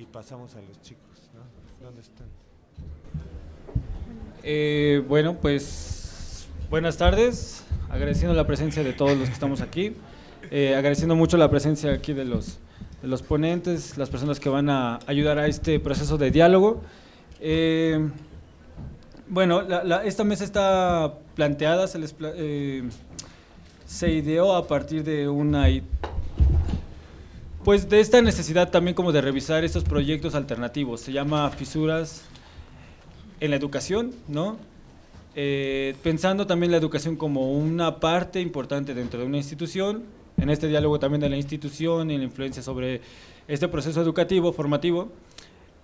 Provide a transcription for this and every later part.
y pasamos a los chicos. ¿Dónde están? Eh, bueno, pues buenas tardes, agradeciendo la presencia de todos los que estamos aquí, eh, agradeciendo mucho la presencia aquí de los, los ponentes, las personas que van a ayudar a este proceso de diálogo. Eh, bueno, esta mesa está planteada, se, les, se ideó a partir de una pues de esta necesidad también como de revisar estos proyectos alternativos. Se llama Fisuras en la Educación, ¿no? Eh, pensando también la educación como una parte importante dentro de una institución, en este diálogo también de la institución y la influencia sobre este proceso educativo, formativo.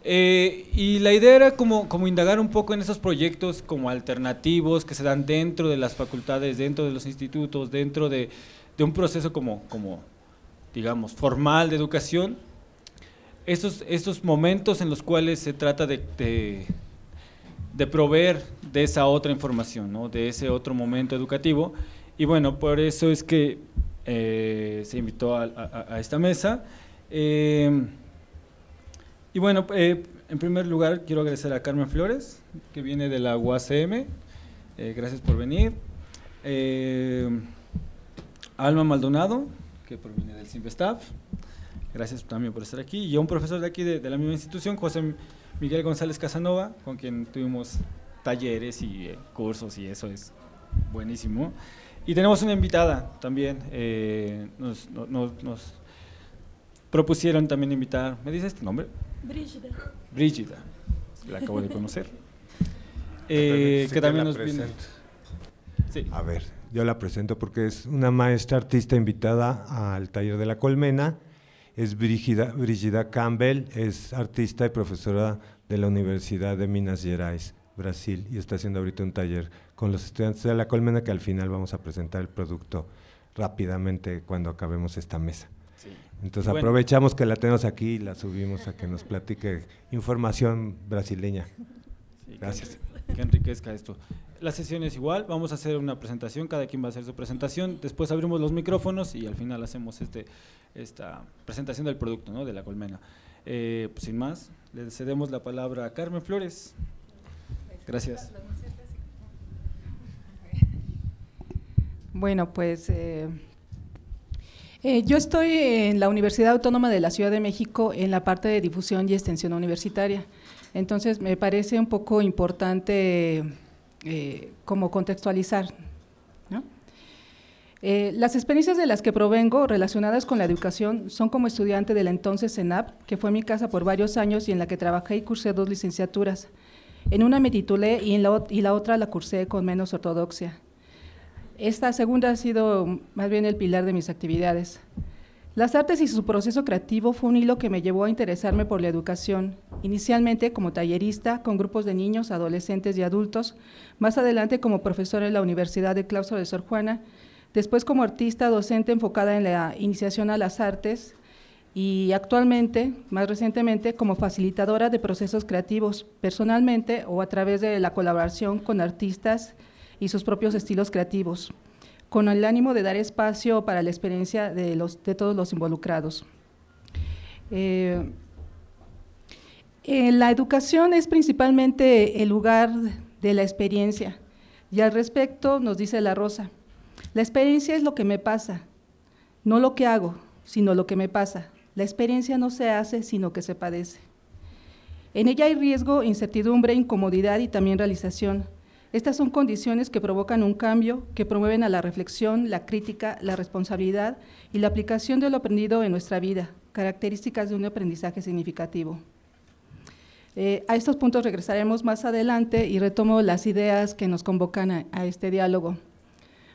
Eh, y la idea era como, como indagar un poco en esos proyectos como alternativos que se dan dentro de las facultades, dentro de los institutos, dentro de, de un proceso como, como digamos, formal de educación, esos, esos momentos en los cuales se trata de, de, proveer de esa otra información, ¿no? de ese otro momento educativo. Y bueno, por eso es que eh, se invitó a, esta mesa. Eh, y bueno, eh, en primer lugar quiero agradecer a Carmen Flores, que viene de la UACM. gracias por venir. Alma Maldonado, que proviene del Simvestav. Gracias también por estar aquí. Y a un profesor de aquí, de, la misma institución, José Miguel González Casanova, con quien tuvimos talleres y eh, cursos y eso es buenísimo. Y tenemos una invitada también. Eh, nos, nos, propusieron también invitar, ¿me dice este nombre? Brígida. Brígida, la acabo de conocer. Eh, que también nos viene. Sí. A ver, yo la presento porque es una maestra artista invitada al taller de la colmena. Es Brigida, Campbell, es artista y profesora de la Universidad de Minas Gerais, Brasil, y está haciendo ahorita un taller con los estudiantes de la colmena que al final vamos a presentar el producto rápidamente cuando acabemos esta mesa. Entonces aprovechamos que la tenemos aquí y la subimos a que nos platique información brasileña. Gracias. que enriquezca esto. La sesión es igual, vamos a hacer una presentación, cada quien va a hacer su presentación, después abrimos los micrófonos y al final hacemos este, esta presentación del producto, ¿no? de la colmena. Eh, pues sin más, le cedemos la palabra a Carmen Flores. Gracias. Bueno, pues eh, eh, yo estoy en la Universidad Autónoma de la Ciudad de México en la parte de difusión y extensión universitaria. Entonces, me parece un poco importante eh, como contextualizar. Eh, las experiencias de las que provengo relacionadas con la educación son como estudiante de la entonces CENAP, que fue mi casa por varios años y en la que trabajé y cursé dos licenciaturas. En una me titulé y, en la, y la otra la cursé con menos ortodoxia. Esta segunda ha sido más bien el pilar de mis actividades. Las artes y su proceso creativo fue un hilo que me llevó a interesarme por la educación, inicialmente como tallerista con grupos de niños, adolescentes y adultos, más adelante como profesora en la Universidad de Claustro de Sor Juana, después como artista docente enfocada en la iniciación a las artes y actualmente, más recientemente, como facilitadora de procesos creativos, personalmente o a través de la colaboración con artistas y sus propios estilos creativos con el ánimo de dar espacio para la experiencia de, los, de todos los involucrados. Eh, eh, la educación es principalmente el lugar de la experiencia y al respecto nos dice la Rosa, la experiencia es lo que me pasa, no lo que hago, sino lo que me pasa. La experiencia no se hace, sino que se padece. En ella hay riesgo, incertidumbre, incomodidad y también realización. Estas son condiciones que provocan un cambio, que promueven a la reflexión, la crítica, la responsabilidad y la aplicación de lo aprendido en nuestra vida, características de un aprendizaje significativo. Eh, a estos puntos regresaremos más adelante y retomo las ideas que nos convocan a, este diálogo.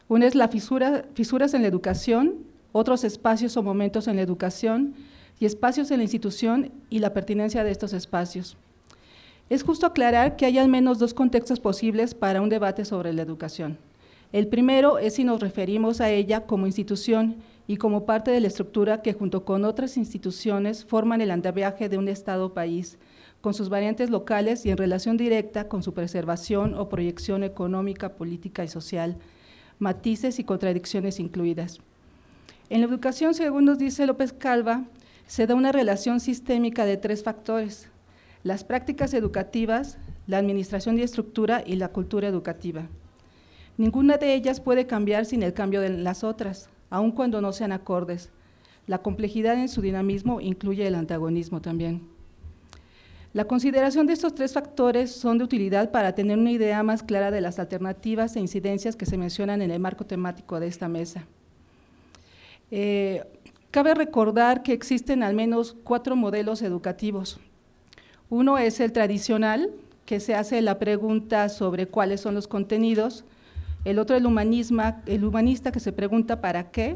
Una es la fisura, fisuras en la educación, otros espacios o momentos en la educación y espacios en la institución y la pertinencia de estos espacios. Es justo aclarar que hay al menos dos contextos posibles para un debate sobre la educación. El primero es si nos referimos a ella como institución y como parte de la estructura que junto con otras instituciones forman el andamiaje de un Estado-país, con sus variantes locales y en relación directa con su preservación o proyección económica, política y social, matices y contradicciones incluidas. En la educación, según nos dice López Calva, se da una relación sistémica de tres factores, las prácticas educativas, la administración y estructura y la cultura educativa. Ninguna de ellas puede cambiar sin el cambio de las otras, aun cuando no sean acordes. La complejidad en su dinamismo incluye el antagonismo también. La consideración de estos tres factores son de utilidad para tener una idea más clara de las alternativas e incidencias que se mencionan en el marco temático de esta mesa. Eh, Cabe recordar que existen al menos cuatro modelos educativos. Uno es el tradicional, que se hace la pregunta sobre cuáles son los contenidos. El otro el, el humanista, que se pregunta para qué.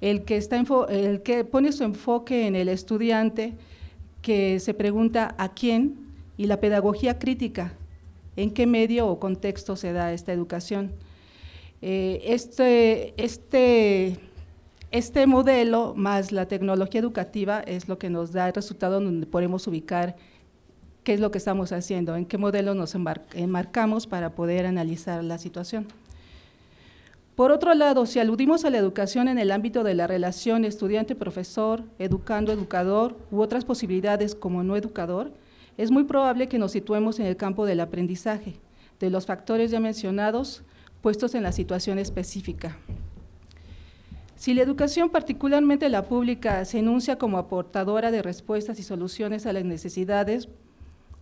El que, está pone su enfoque en el estudiante, que se pregunta a quién. Y la pedagogía crítica, en qué medio o contexto se da esta educación. Eh, este, este este modelo más la tecnología educativa es lo que nos da el resultado donde podemos ubicar qué es lo que estamos haciendo, en qué modelo nos enmarcamos para poder analizar la situación. Por otro lado, si aludimos a la educación en el ámbito de la relación estudiante-profesor, educando-educador u otras posibilidades como no educador, es muy probable que nos situemos en el campo del aprendizaje, de los factores ya mencionados, puestos en la situación específica. Si la educación, particularmente la pública, se enuncia como aportadora de respuestas y soluciones a las necesidades,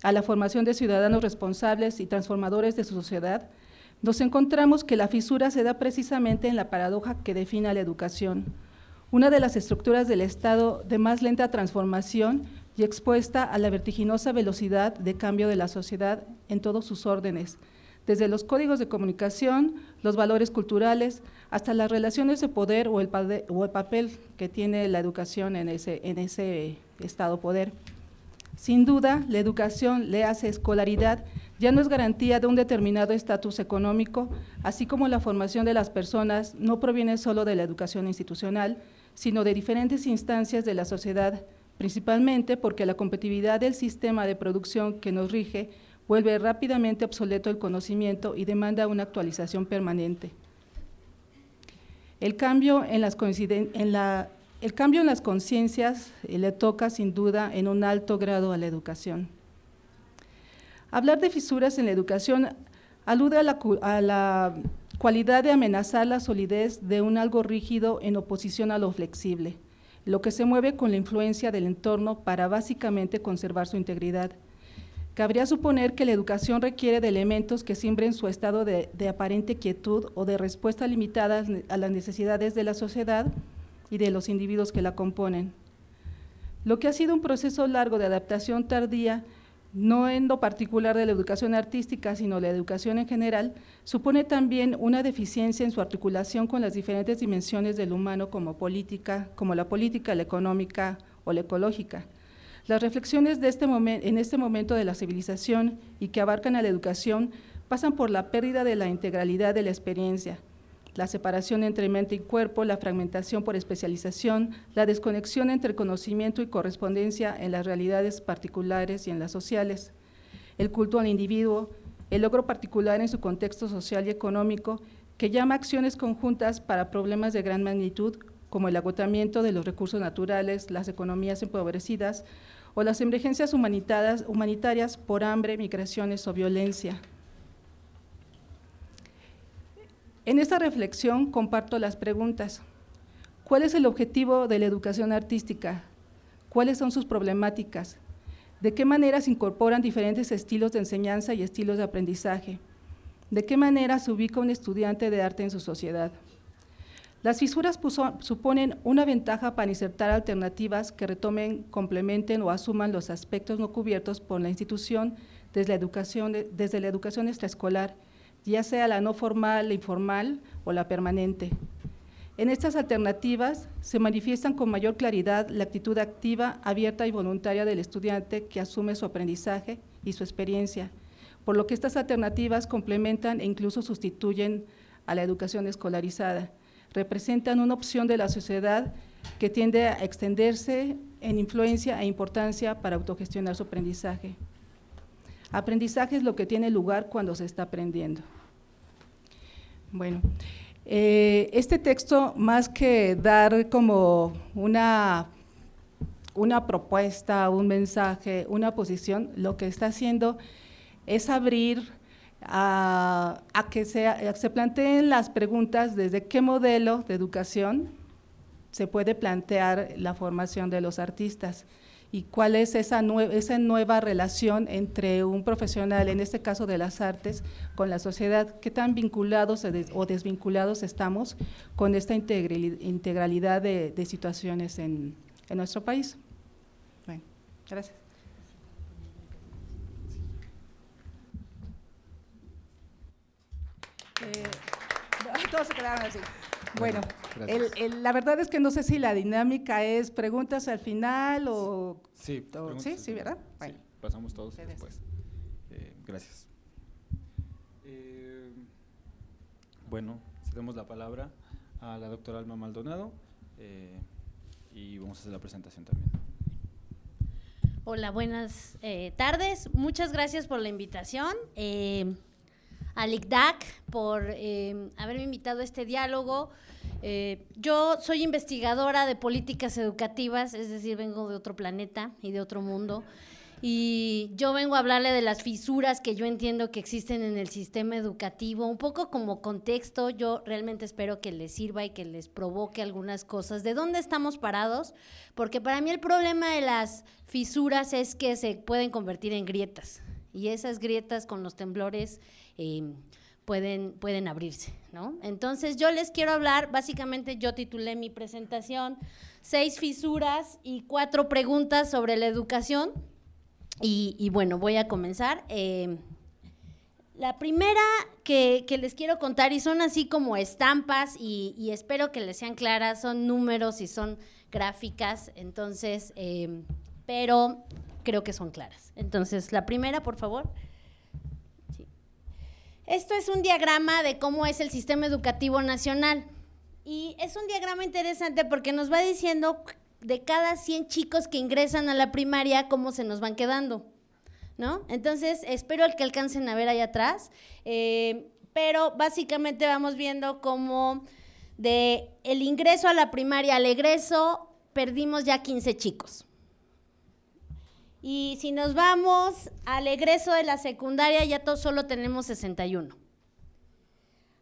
a la formación de ciudadanos responsables y transformadores de su sociedad, nos encontramos que la fisura se da precisamente en la paradoja que define a la educación, una de las estructuras del Estado de más lenta transformación y expuesta a la vertiginosa velocidad de cambio de la sociedad en todos sus órdenes, desde los códigos de comunicación, los valores culturales, hasta las relaciones de poder o el, papel que tiene la educación en ese, en ese estado poder. Sin duda, la educación, le hace escolaridad, ya no es garantía de un determinado estatus económico, así como la formación de las personas no proviene solo de la educación institucional, sino de diferentes instancias de la sociedad, principalmente porque la competitividad del sistema de producción que nos rige vuelve rápidamente obsoleto el conocimiento y demanda una actualización permanente. El cambio en las, conciencias eh, le toca sin duda en un alto grado a la educación. Hablar de fisuras en la educación alude a la cualidad de amenazar la solidez de un algo rígido en oposición a lo flexible, lo que se mueve con la influencia del entorno para básicamente conservar su integridad. Cabría suponer que la educación requiere de elementos que siembren su estado de, aparente quietud o de respuesta limitada a las necesidades de la sociedad y de los individuos que la componen. Lo que ha sido un proceso largo de adaptación tardía, no en lo particular de la educación artística, sino la educación en general, supone también una deficiencia en su articulación con las diferentes dimensiones del humano como política, como la política, la económica o la ecológica las reflexiones de este en este momento de la civilización y que abarcan a la educación pasan por la pérdida de la integralidad de la experiencia, la separación entre mente y cuerpo, la fragmentación por especialización, la desconexión entre conocimiento y correspondencia en las realidades particulares y en las sociales, el culto al individuo, el logro particular en su contexto social y económico, que llama acciones conjuntas para problemas de gran magnitud como el agotamiento de los recursos naturales, las economías empobrecidas, o las emergencias humanitarias por hambre, migraciones o violencia. En esta reflexión comparto las preguntas. ¿Cuál es el objetivo de la educación artística? ¿Cuáles son sus problemáticas? ¿De qué manera se incorporan diferentes estilos de enseñanza y estilos de aprendizaje? ¿De qué manera se ubica un estudiante de arte en su sociedad? Las fisuras suponen una ventaja para insertar alternativas que retomen, complementen o asuman los aspectos no cubiertos por la institución desde la educación, desde la educación extraescolar, ya sea la no formal, la informal o la permanente. En estas alternativas se manifiestan con mayor claridad la actitud activa, abierta y voluntaria del estudiante que asume su aprendizaje y su experiencia, por lo que estas alternativas complementan e incluso sustituyen a la educación escolarizada representan una opción de la sociedad que tiende a extenderse en influencia e importancia para autogestionar su aprendizaje. Aprendizaje es lo que tiene lugar cuando se está aprendiendo. Bueno, eh, este texto, más que dar como una una propuesta, un mensaje, una posición, lo que está haciendo es abrir a, que se planteen las preguntas desde qué modelo de educación se puede plantear la formación de los artistas y cuál es esa, esa nueva relación entre un profesional, en este caso de las artes, con la sociedad, qué tan vinculados o desvinculados estamos con esta integralidad de, situaciones en, nuestro país. Bueno, gracias. Eh, todos se quedaron así. Bueno, la verdad es que no sé si la dinámica es preguntas al final o... Sí, sí, sí, ¿verdad? Sí, pasamos todos después. Eh, gracias. Eh, bueno, cedemos la palabra a la doctora Alma Maldonado eh, y vamos a hacer la presentación también. Hola, buenas tardes. Muchas gracias por la invitación a LICDAC por eh, haberme invitado a este diálogo. Eh, yo soy investigadora de políticas educativas, es decir, vengo de otro planeta y de otro mundo. Y yo vengo a hablarle de las fisuras que yo entiendo que existen en el sistema educativo, un poco como contexto, yo realmente espero que les sirva y que les provoque algunas cosas. ¿De dónde estamos parados? Porque para mí el problema de las fisuras es que se pueden convertir en grietas. Y esas grietas con los temblores Em, pueden, pueden abrirse, ¿no? Entonces yo les quiero hablar, básicamente yo titulé mi presentación Seis fisuras y cuatro preguntas sobre la educación. Y, bueno, voy a comenzar. Em, la primera que, les quiero contar, y son así como estampas, y, espero que les sean claras, son números y son gráficas, entonces, em, pero creo que son claras. Entonces, la primera, por favor. Esto es un diagrama de cómo es el sistema educativo nacional. Y es un diagrama interesante porque nos va diciendo de cada 100 chicos que ingresan a la primaria cómo se nos van quedando. ¿No? Entonces, espero que alcancen a ver ahí atrás. Eh, pero básicamente vamos viendo cómo de el ingreso a la primaria al egreso perdimos ya 15 chicos. Y si nos vamos al egreso de la secundaria, ya solo tenemos 61.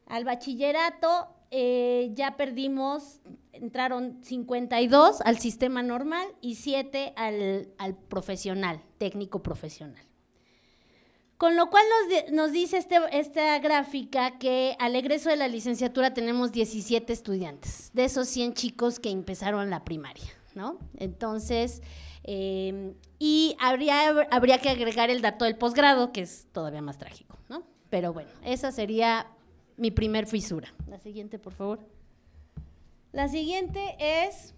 Al bachillerato eh, ya perdimos, entraron 52 al sistema normal y 7 al, profesional, técnico profesional. Con lo cual nos, nos dice este, esta gráfica que al egreso de la licenciatura tenemos 17 estudiantes, de esos 100 chicos que empezaron la primaria, ¿no? Entonces, Em, y habría, habría que agregar el dato del posgrado, que es todavía más trágico, ¿no? Pero bueno, esa sería mi primer fisura. La siguiente, por favor. La siguiente es,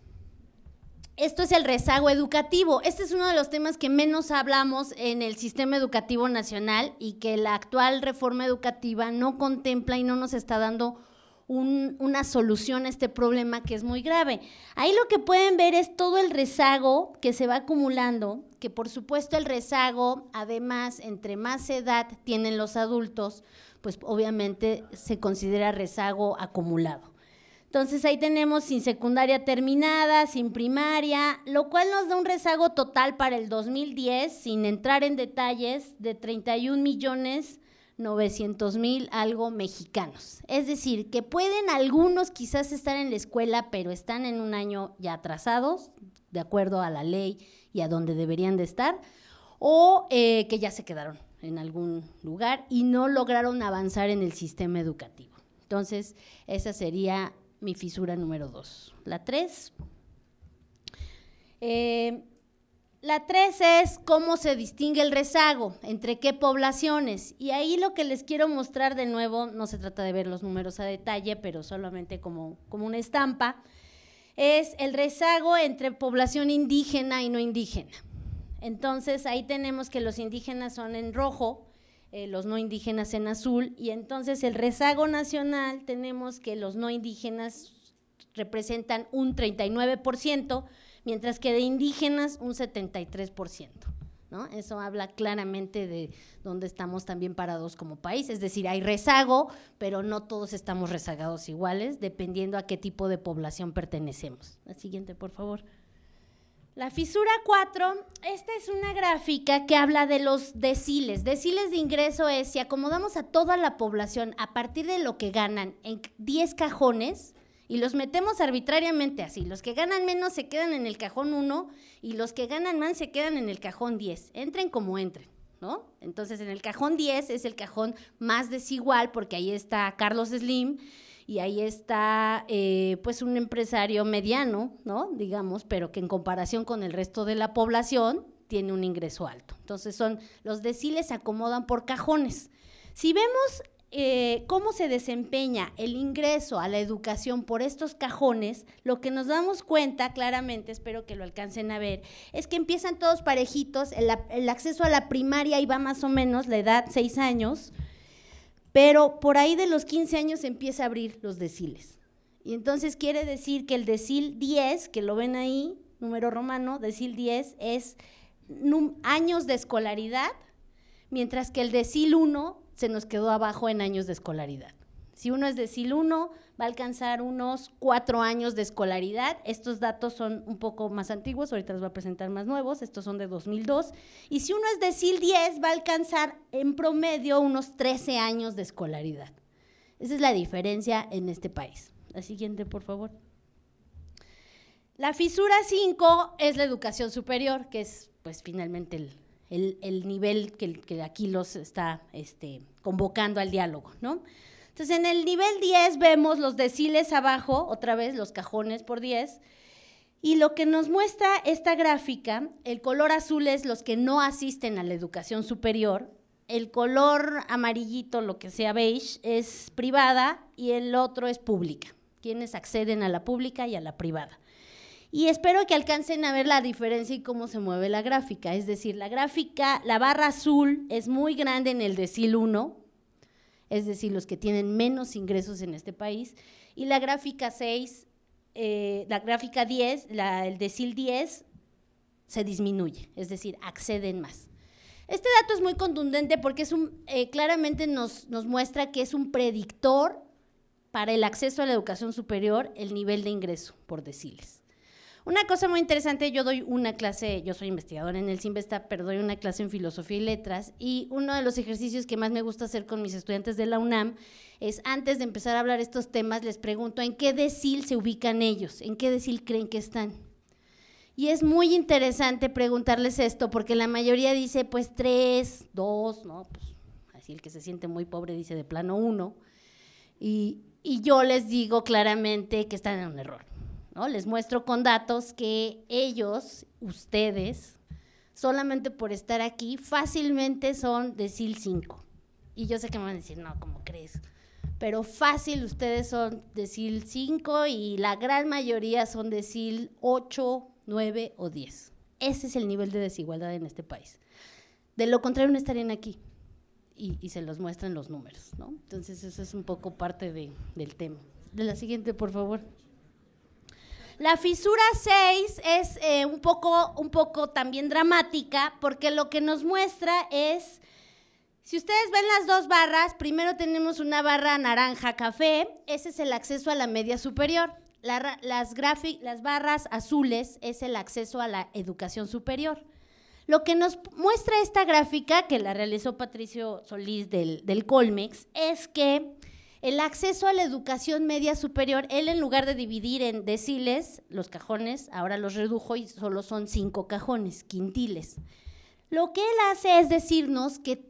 esto es el rezago educativo. Este es uno de los temas que menos hablamos en el sistema educativo nacional y que la actual reforma educativa no contempla y no nos está dando una solución a este problema que es muy grave. Ahí lo que pueden ver es todo el rezago que se va acumulando, que por supuesto el rezago, además, entre más edad tienen los adultos, pues obviamente se considera rezago acumulado. Entonces ahí tenemos sin secundaria terminada, sin primaria, lo cual nos da un rezago total para el 2010, sin entrar en detalles, de 31 millones 900 mil algo mexicanos. Es decir, que pueden algunos quizás estar en la escuela, pero están en un año ya atrasados, de acuerdo a la ley y a donde deberían de estar, o eh, que ya se quedaron en algún lugar y no lograron avanzar en el sistema educativo. Entonces, esa sería mi fisura número dos. La tres. Eh, la tres es cómo se distingue el rezago, entre qué poblaciones. Y ahí lo que les quiero mostrar de nuevo, no se trata de ver los números a detalle, pero solamente como, como una estampa, es el rezago entre población indígena y no indígena. Entonces ahí tenemos que los indígenas son en rojo, eh, los no indígenas en azul, y entonces el rezago nacional tenemos que los no indígenas representan un 39%, mientras que de indígenas un 73%. ¿no? Eso habla claramente de dónde estamos también parados como país. Es decir, hay rezago, pero no todos estamos rezagados iguales, dependiendo a qué tipo de población pertenecemos. La siguiente, por favor. La fisura 4, esta es una gráfica que habla de los deciles. Deciles de ingreso es si acomodamos a toda la población a partir de lo que ganan en 10 cajones y los metemos arbitrariamente así. Los que ganan menos se quedan en el cajón 1 y los que ganan más se quedan en el cajón 10. Entren como entren. ¿No? Entonces, en el cajón 10 es el cajón más desigual porque ahí está Carlos Slim y ahí está eh, pues un empresario mediano, ¿no? Digamos, pero que en comparación con el resto de la población tiene un ingreso alto. Entonces son, los deciles se acomodan por cajones. Si vemos eh, cómo se desempeña el ingreso a la educación por estos cajones, lo que nos damos cuenta claramente, espero que lo alcancen a ver, es que empiezan todos parejitos, el, acceso a la primaria iba más o menos la edad 6 años, pero por ahí de los 15 años empieza a abrir los deciles. Y entonces quiere decir que el decil 10, que lo ven ahí, número romano, decil 10 es años de escolaridad, mientras que el decil 1 se nos quedó abajo en años de escolaridad. Si uno es decil 1, va a alcanzar unos cuatro años de escolaridad. Estos datos son un poco más antiguos, ahorita les voy a presentar más nuevos, estos son de 2002. Y si uno es decil 10, va a alcanzar en promedio unos 13 años de escolaridad. Esa es la diferencia en este país. La siguiente, por favor. La fisura 5 es la educación superior, que es pues finalmente el, nivel que, aquí los está este, convocando al diálogo, ¿no? Entonces, en el nivel 10 vemos los deciles abajo, otra vez los cajones por 10, y lo que nos muestra esta gráfica, el color azul es los que no asisten a la educación superior, el color amarillito, lo que sea beige, es privada y el otro es pública, quienes acceden a la pública y a la privada. Y espero que alcancen a ver la diferencia y cómo se mueve la gráfica. Es decir, la gráfica, la barra azul es muy grande en el decil 1, es decir, los que tienen menos ingresos en este país, y la gráfica 6, eh, la gráfica 10, el decil 10, se disminuye, es decir, acceden más. Este dato es muy contundente porque es un, eh, claramente nos, nos muestra que es un predictor para el acceso a la educación superior el nivel de ingreso por deciles. Una cosa muy interesante, yo doy una clase, yo soy investigadora en el CIMBESTA, pero doy una clase en filosofía y letras y uno de los ejercicios que más me gusta hacer con mis estudiantes de la UNAM es antes de empezar a hablar estos temas, les pregunto en qué decil se ubican ellos, en qué decil creen que están. Y es muy interesante preguntarles esto porque la mayoría dice pues tres, dos, ¿no? Pues así el que se siente muy pobre dice de plano uno. Y, y yo les digo claramente que están en un error les muestro con datos que ellos, ustedes, solamente por estar aquí, fácilmente son de SIL 5. Y yo sé que me van a decir, no, ¿cómo crees? Pero fácil, ustedes son de SIL 5 y la gran mayoría son de SIL 8, 9 o 10. Ese es el nivel de desigualdad en este país. De lo contrario, no estarían aquí. Y, se los muestran los números, ¿no? Entonces, eso es un poco parte del tema. De la siguiente, por favor. La fisura 6 es eh, un, poco, un poco también dramática porque lo que nos muestra es, si ustedes ven las dos barras, primero tenemos una barra naranja café, ese es el acceso a la media superior. las, las barras azules es el acceso a la educación superior. Lo que nos muestra esta gráfica, que la realizó Patricio Solís del, del Colmex, es que el acceso a la educación media superior, él en lugar de dividir en deciles, los cajones, ahora los redujo y solo son cinco cajones, quintiles. Lo que él hace es decirnos que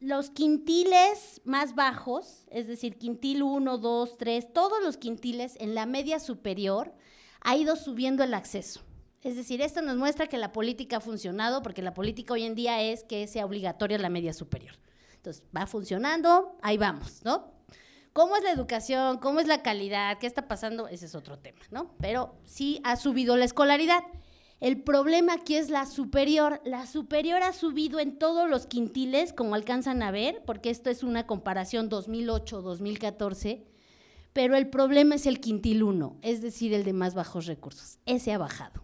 los quintiles más bajos, es decir, quintil 1, 2, 3, todos los quintiles en la media superior, ha ido subiendo el acceso. Es decir, esto nos muestra que la política ha funcionado, porque la política hoy en día es que sea obligatoria la media superior. Entonces, va funcionando, ahí vamos, ¿no? ¿Cómo es la educación? ¿Cómo es la calidad? ¿Qué está pasando? Ese es otro tema, ¿no? Pero sí ha subido la escolaridad. El problema aquí es la superior. La superior ha subido en todos los quintiles, como alcanzan a ver, porque esto es una comparación 2008-2014, pero el problema es el quintil 1, es decir, el de más bajos recursos. Ese ha bajado.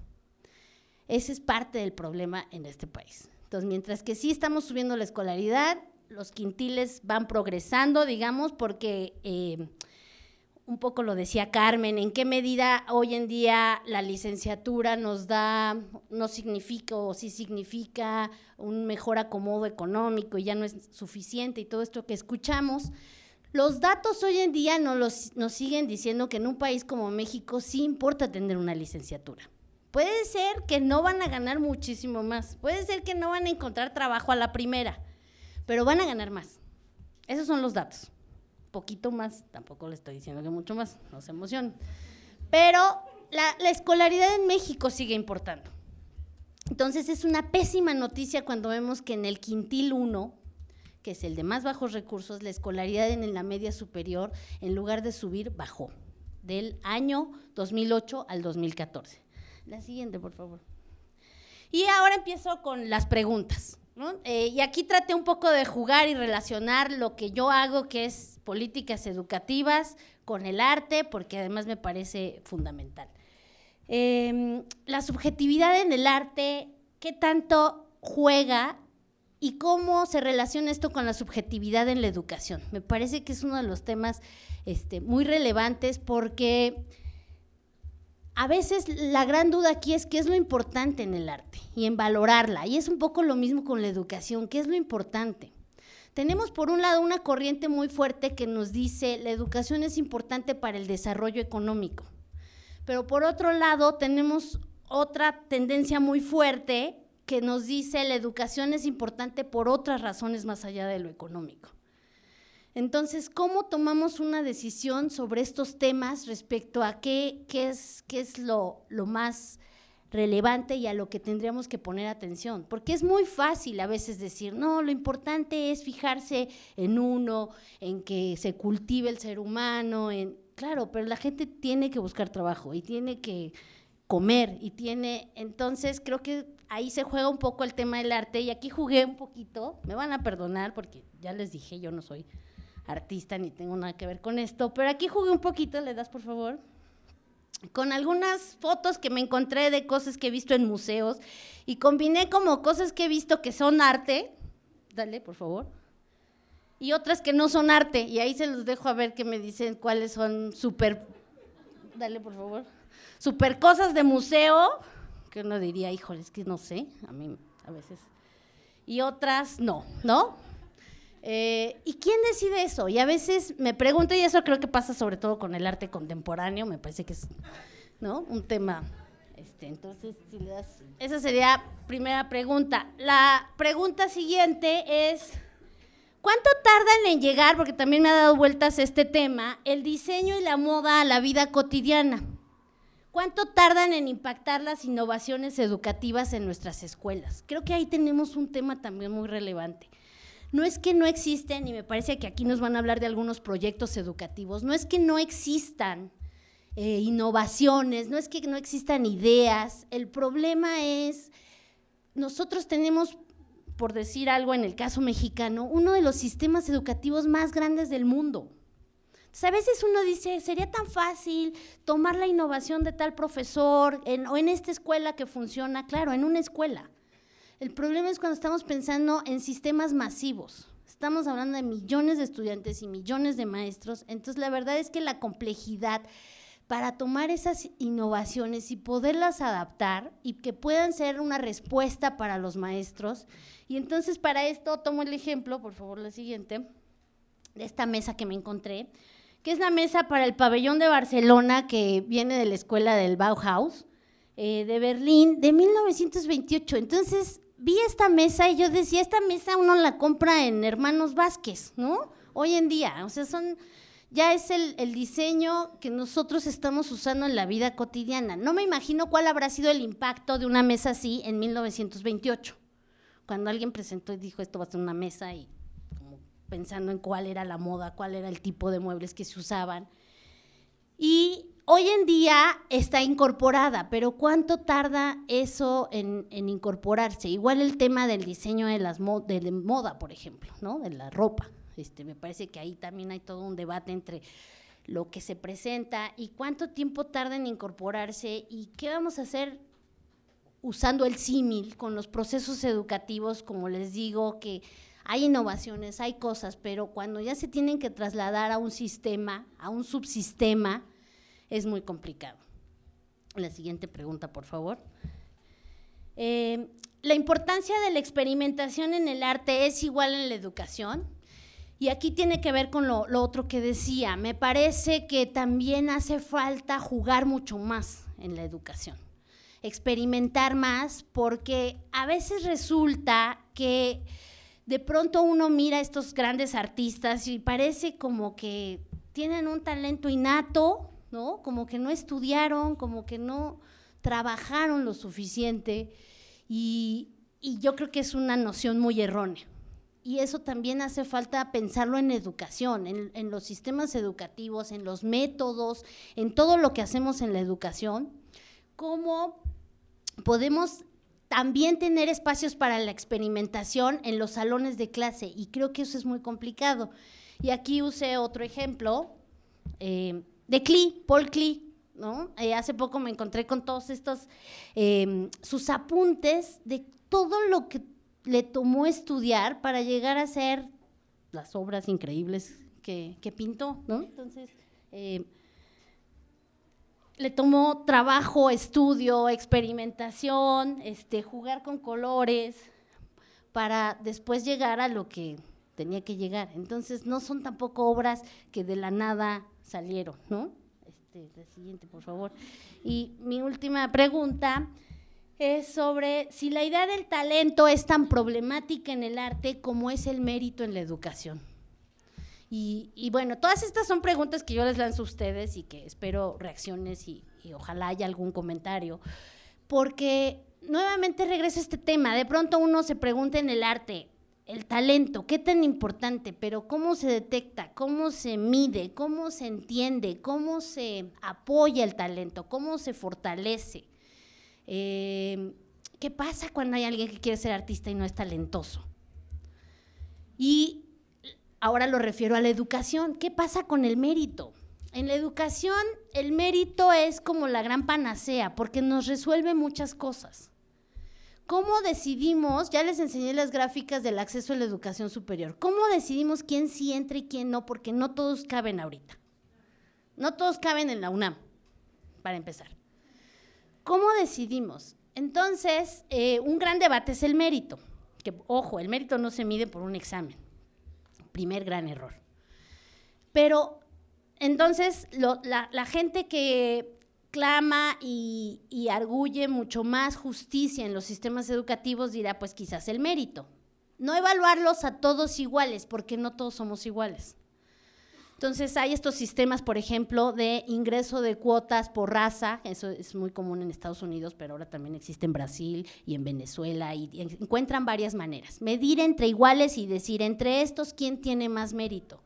Ese es parte del problema en este país. Entonces, mientras que sí estamos subiendo la escolaridad, los quintiles van progresando, digamos, porque eh, un poco lo decía Carmen, en qué medida hoy en día la licenciatura nos da, no significa o sí significa un mejor acomodo económico y ya no es suficiente y todo esto que escuchamos. Los datos hoy en día nos, nos siguen diciendo que en un país como México sí importa tener una licenciatura. Puede ser que no van a ganar muchísimo más, puede ser que no van a encontrar trabajo a la primera, pero van a ganar más. Esos son los datos poquito más, tampoco le estoy diciendo que mucho más, no se emocionen. Pero la, la escolaridad en México sigue importando. Entonces es una pésima noticia cuando vemos que en el quintil 1, que es el de más bajos recursos, la escolaridad en la media superior, en lugar de subir, bajó del año 2008 al 2014. La siguiente, por favor. Y ahora empiezo con las preguntas. Eh, y aquí traté un poco de jugar y relacionar lo que yo hago, que es políticas educativas, con el arte, porque además me parece fundamental. Em, la subjetividad en el arte, ¿qué tanto juega y cómo se relaciona esto con la subjetividad en la educación? Me parece que es uno de los temas este, muy relevantes porque a veces la gran duda aquí es qué es lo importante en el arte y en valorarla. Y es un poco lo mismo con la educación, qué es lo importante. Tenemos por un lado una corriente muy fuerte que nos dice la educación es importante para el desarrollo económico. Pero por otro lado tenemos otra tendencia muy fuerte que nos dice la educación es importante por otras razones más allá de lo económico. Entonces, ¿cómo tomamos una decisión sobre estos temas respecto a qué, qué es, qué es lo, lo más relevante y a lo que tendríamos que poner atención? Porque es muy fácil a veces decir, no, lo importante es fijarse en uno, en que se cultive el ser humano, en... Claro, pero la gente tiene que buscar trabajo y tiene que comer y tiene, entonces creo que ahí se juega un poco el tema del arte y aquí jugué un poquito, me van a perdonar porque ya les dije, yo no soy artista ni tengo nada que ver con esto, pero aquí jugué un poquito, le das por favor, con algunas fotos que me encontré de cosas que he visto en museos y combiné como cosas que he visto que son arte, dale por favor, y otras que no son arte, y ahí se los dejo a ver que me dicen cuáles son súper, dale por favor, súper cosas de museo, que uno diría, híjole, es que no sé, a mí a veces, y otras no, ¿no? Eh, ¿Y quién decide eso? Y a veces me pregunto, y eso creo que pasa sobre todo con el arte contemporáneo, me parece que es ¿no? un tema. Este, entonces, si le das, esa sería primera pregunta. La pregunta siguiente es, ¿cuánto tardan en llegar, porque también me ha dado vueltas este tema, el diseño y la moda a la vida cotidiana? ¿Cuánto tardan en impactar las innovaciones educativas en nuestras escuelas? Creo que ahí tenemos un tema también muy relevante no es que no existen, y me parece que aquí nos van a hablar de algunos proyectos educativos, no es que no existan eh, innovaciones, no es que no existan ideas, el problema es, nosotros tenemos, por decir algo en el caso mexicano, uno de los sistemas educativos más grandes del mundo. a veces uno dice, sería tan fácil tomar la innovación de tal profesor o en esta escuela que funciona, claro, en una escuela. El problema es cuando estamos pensando en sistemas masivos. Estamos hablando de millones de estudiantes y millones de maestros. Entonces, la verdad es que la complejidad para tomar esas innovaciones y poderlas adaptar y que puedan ser una respuesta para los maestros. Y entonces para esto tomo el ejemplo, por favor, la siguiente, de esta mesa que me encontré, que es la mesa para el pabellón de Barcelona que viene de la escuela del Bauhaus eh, de Berlín de 1928. Entonces, vi esta mesa y yo decía, esta mesa uno la compra en Hermanos Vázquez, ¿no? Hoy en día, o sea, son, ya es el, diseño que nosotros estamos usando en la vida cotidiana. No me imagino cuál habrá sido el impacto de una mesa así en 1928, cuando alguien presentó y dijo, esto va a ser una mesa y pensando en cuál era la moda, cuál era el tipo de muebles que se usaban. Y hoy en día está incorporada, pero ¿cuánto tarda eso en, incorporarse? Igual el tema del diseño de las de moda, por ejemplo, ¿no? De la ropa. Este, me parece que ahí también hay todo un debate entre lo que se presenta y cuánto tiempo tarda en incorporarse y qué vamos a hacer usando el símil con los procesos educativos, como les digo, que hay innovaciones, hay cosas, pero cuando ya se tienen que trasladar a un sistema, a un subsistema, es muy complicado. La siguiente pregunta, por favor. Eh, la importancia de la experimentación en el arte es igual en la educación. Y aquí tiene que ver con lo, otro que decía. Me parece que también hace falta jugar mucho más en la educación, experimentar más, porque a veces resulta que de pronto uno mira a estos grandes artistas y parece como que tienen un talento innato, ¿no? Como que no estudiaron, como que no trabajaron lo suficiente. Y, yo creo que es una noción muy errónea. Y eso también hace falta pensarlo en educación, en, los sistemas educativos, en los métodos, en todo lo que hacemos en la educación, cómo podemos también tener espacios para la experimentación en los salones de clase. Y creo que eso es muy complicado. Y aquí usé otro ejemplo eh, de Klee, Paul Klee. ¿no? Eh, hace poco me encontré con todos estos, em, sus apuntes de todo lo que le tomó estudiar para llegar a ser las obras increíbles que, pintó, ¿no? Entonces, em, le tomó trabajo, estudio, experimentación, este, jugar con colores, para después llegar a lo que tenía que llegar. Entonces, no son tampoco obras que de la nada salieron, ¿no? Este, la siguiente, por favor. Y mi última pregunta es sobre si la idea del talento es tan problemática en el arte como es el mérito en la educación. Y, bueno, todas estas son preguntas que yo les lanzo a ustedes y que espero reacciones y, y ojalá haya algún comentario, porque nuevamente regreso a este tema. De pronto uno se pregunta en el arte, el talento, qué tan importante, pero cómo se detecta, cómo se mide, cómo se entiende, cómo se apoya el talento, cómo se fortalece. Eh, ¿Qué pasa cuando hay alguien que quiere ser artista y no es talentoso? Y ahora lo refiero a la educación. ¿Qué pasa con el mérito? En la educación el mérito es como la gran panacea porque nos resuelve muchas cosas. ¿Cómo decidimos? Ya les enseñé las gráficas del acceso a la educación superior. ¿Cómo decidimos quién sí entra y quién no? Porque no todos caben ahorita. No todos caben en la UNAM, para empezar. ¿Cómo decidimos? Entonces, eh, un gran debate es el mérito. Que, ojo, el mérito no se mide por un examen. Primer gran error. Pero entonces, la, gente que clama y, arguye mucho más justicia en los sistemas educativos, dirá, pues quizás el mérito. No evaluarlos a todos iguales, porque no todos somos iguales. Entonces hay estos sistemas, por ejemplo, de ingreso de cuotas por raza, eso es muy común en Estados Unidos, pero ahora también existe en Brasil y en Venezuela, y, y encuentran varias maneras. Medir entre iguales y decir entre estos quién tiene más mérito.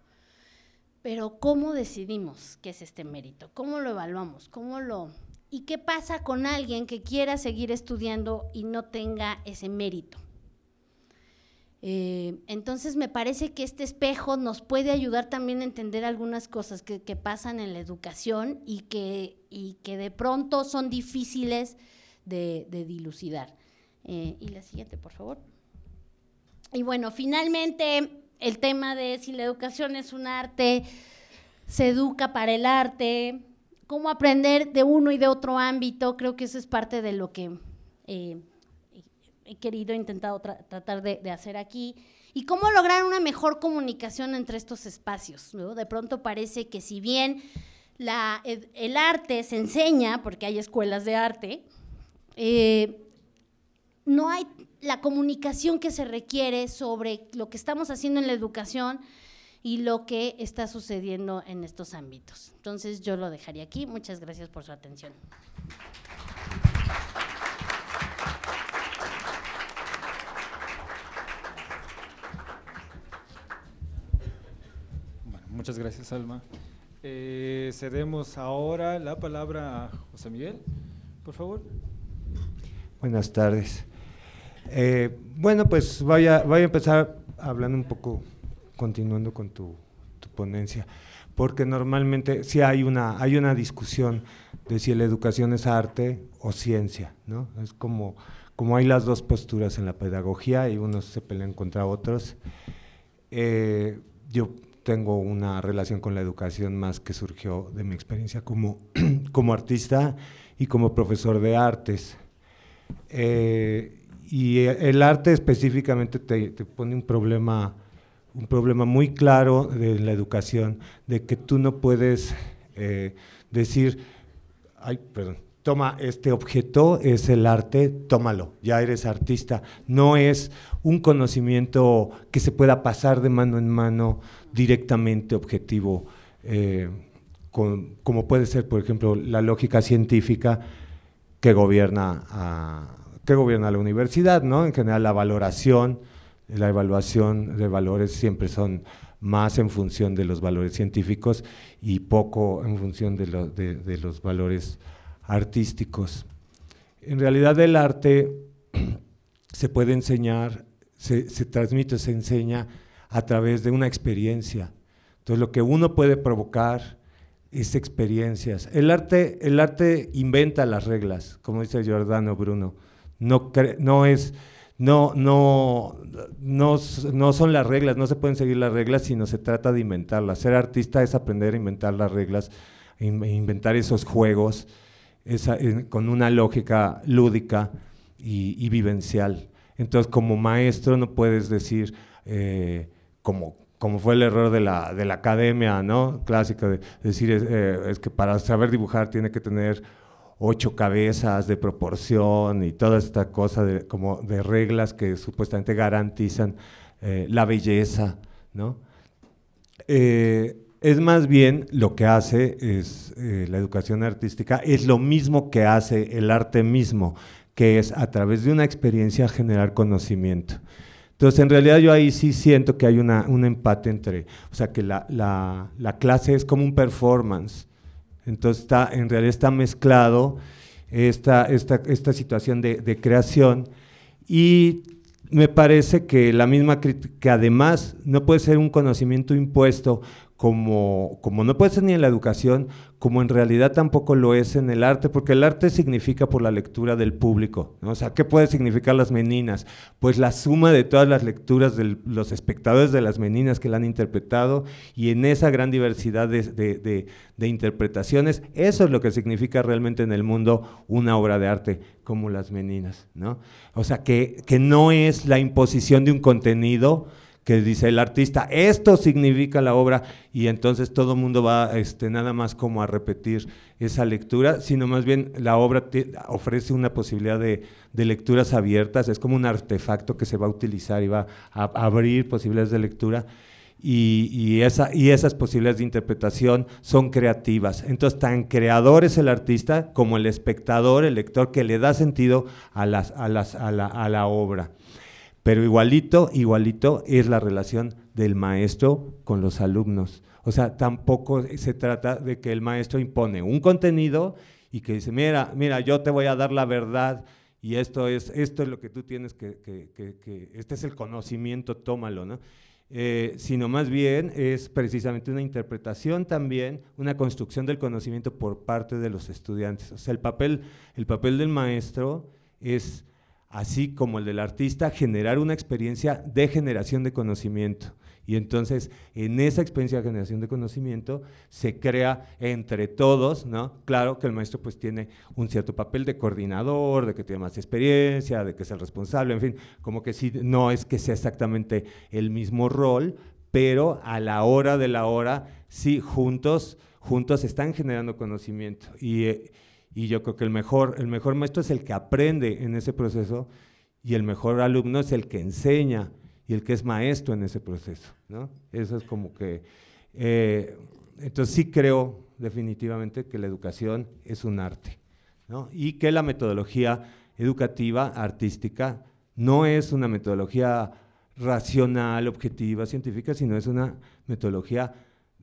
Pero ¿cómo decidimos qué es este mérito? ¿Cómo lo evaluamos? ¿Cómo lo ¿Y qué pasa con alguien que quiera seguir estudiando y no tenga ese mérito? Eh, entonces me parece que este espejo nos puede ayudar también a entender algunas cosas que, pasan en la educación y que, y que de pronto son difíciles de, dilucidar. Eh, y la siguiente, por favor. Y bueno, finalmente el tema de si la educación es un arte, se educa para el arte, cómo aprender de uno y de otro ámbito, creo que eso es parte de lo que eh, he querido, intentado tratar de, hacer aquí. Y cómo lograr una mejor comunicación entre estos espacios. De pronto parece que si bien el arte se enseña, porque hay escuelas de arte, eh, no hay la comunicación que se requiere sobre lo que estamos haciendo en la educación y lo que está sucediendo en estos ámbitos. Entonces yo lo dejaría aquí. Muchas gracias por su atención. Bueno, muchas gracias, Alma. Eh, cedemos ahora la palabra a José Miguel, por favor. Buenas tardes. Eh, bueno, pues voy a, voy a empezar hablando un poco, continuando con tu, ponencia, porque normalmente sí hay una, hay una discusión de si la educación es arte o ciencia, ¿no? Es como como hay las dos posturas en la pedagogía y unos se pelean contra otros, eh, yo tengo una relación con la educación más que surgió de mi experiencia como, como artista y como profesor de artes. Eh, y el arte específicamente te, pone un problema, un problema muy claro de la educación, de que tú no puedes eh, decir, ay, perdón, toma este objeto, es el arte, tómalo, ya eres artista. No es un conocimiento que se pueda pasar de mano en mano directamente objetivo, eh, como puede ser, por ejemplo, la lógica científica que gobierna, que gobierna la universidad, ¿no? En general, la valoración, la evaluación de valores siempre son más en función de los valores científicos y poco en función de, los valores artísticos. En realidad el arte se puede enseñar, se, transmite, se enseña a través de una experiencia. Entonces lo que uno puede provocar es experiencias. El arte, el arte inventa las reglas, como dice Giordano Bruno. No, no es, no, no, no, no, son las reglas, no se pueden seguir las reglas, sino se trata de inventarlas. Ser artista es aprender a inventar las reglas, inventar esos juegos con una lógica lúdica y, vivencial. Entonces, como maestro no puedes decir, eh, como, como fue el error de la, de la academia ¿no? clásica, de decir eh, es que para saber dibujar tiene que tener ocho cabezas de proporción y toda esta cosa de, como de reglas que supuestamente garantizan eh, la belleza, ¿no? es más bien lo que hace es eh, la educación artística, es lo mismo que hace el arte mismo, que es a través de una experiencia generar conocimiento. Entonces, en realidad yo ahí sí siento que hay una, un empate entre, o sea, que la, la, clase es como un performance, entonces está, en realidad está mezclado esta, esta, esta situación de, de creación. Y me parece que la misma que además no puede ser un conocimiento impuesto como, como no puede ser ni en la educación, como en realidad tampoco lo es en el arte, porque el arte significa por la lectura del público. O sea, ¿qué puede significar las meninas? Pues la suma de todas las lecturas de los espectadores de las meninas que la han interpretado y en esa gran diversidad de, de, de, interpretaciones, eso es lo que significa realmente en el mundo una obra de arte como las meninas. ¿no? O sea, que, que no es la imposición de un contenido, que dice el artista, esto significa la obra, y entonces todo el mundo va este, nada más como a repetir esa lectura, sino más bien la obra ofrece una posibilidad de, lecturas abiertas, es como un artefacto que se va a utilizar y va a, abrir posibilidades de lectura. Y, esa, y esas posibilidades de interpretación son creativas. Entonces, tan creador es el artista como el espectador, el lector, que le da sentido a, a, a, la, a la obra. Pero igualito, igualito es la relación del maestro con los alumnos. O sea, tampoco se trata de que el maestro impone un contenido y que dice, mira, mira, yo te voy a dar la verdad y esto es, esto es lo que tú tienes que, que, este es el conocimiento, tómalo, ¿no? Eh, sino más bien es precisamente una interpretación también, una construcción del conocimiento por parte de los estudiantes. O sea, el papel, el papel del maestro es así como el del artista, generar una experiencia de generación de conocimiento. Y entonces, en esa experiencia de generación de conocimiento, se crea entre todos, ¿no? Claro que el maestro pues tiene un cierto papel de coordinador, de que tiene más experiencia, de que es el responsable, en fin, como que sí, no es que sea exactamente el mismo rol, pero a la hora de la hora, sí, juntos, juntos están generando conocimiento. Y, eh, y yo creo que el mejor, el mejor maestro es el que aprende en ese proceso y el mejor alumno es el que enseña y el que es maestro en ese proceso. ¿no? Eso es como que... Eh, entonces sí creo definitivamente que la educación es un arte ¿no? y que la metodología educativa, artística, no es una metodología racional, objetiva, científica, sino es una metodología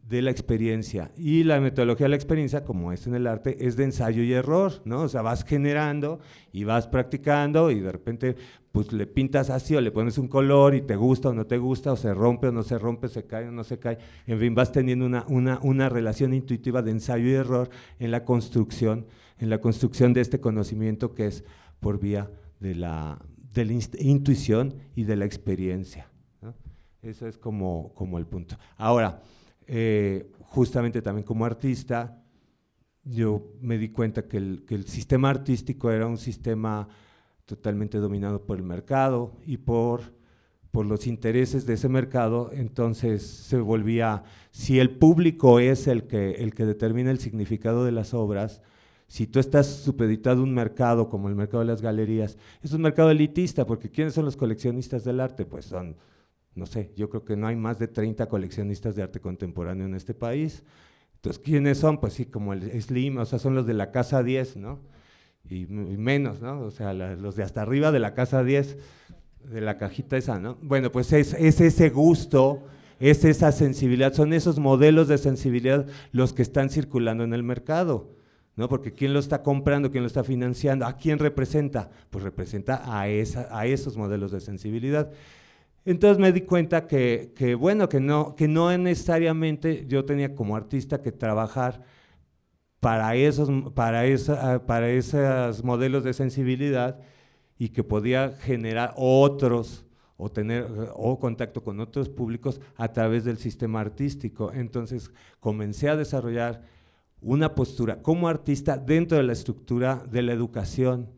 de la experiencia. Y la metodología de la experiencia, como es en el arte, es de ensayo y error, ¿no? O sea, vas generando y vas practicando y de repente pues le pintas así o le pones un color y te gusta o no te gusta, o se rompe o no se rompe, se cae o no se cae. En fin, vas teniendo una, una, una relación intuitiva de ensayo y error en la construcción, en la construcción de este conocimiento que es por vía de la, de la intuición y de la experiencia. Eso es como, como el punto. Ahora, eh, justamente también como artista, yo me di cuenta que el, que el, sistema artístico era un sistema totalmente dominado por el mercado y por, por los intereses de ese mercado, entonces se volvía, si el público es el que, el que determina el significado de las obras, si tú estás supeditado a un mercado como el mercado de las galerías, es un mercado elitista, porque ¿quiénes son los coleccionistas del arte? Pues son, no sé, yo creo que no hay más de 30 coleccionistas de arte contemporáneo en este país. Entonces, ¿quiénes son? Pues sí, como el Slim, o sea, son los de la Casa 10, ¿no? Y, menos, ¿no? O sea, los de hasta arriba de la Casa 10, de la cajita esa, ¿no? Bueno, pues es, es ese gusto, es esa sensibilidad, son esos modelos de sensibilidad los que están circulando en el mercado. ¿no? Porque ¿quién lo está comprando? ¿Quién lo está financiando? ¿A quién representa? Pues representa a esos modelos de sensibilidad. Entonces me di cuenta que, bueno, que no, que no necesariamente yo tenía como artista que trabajar para esos, para, esa, para esos modelos de sensibilidad y que podía generar otros o tener o contacto con otros públicos a través del sistema artístico. Entonces comencé a desarrollar una postura como artista dentro de la estructura de la educación.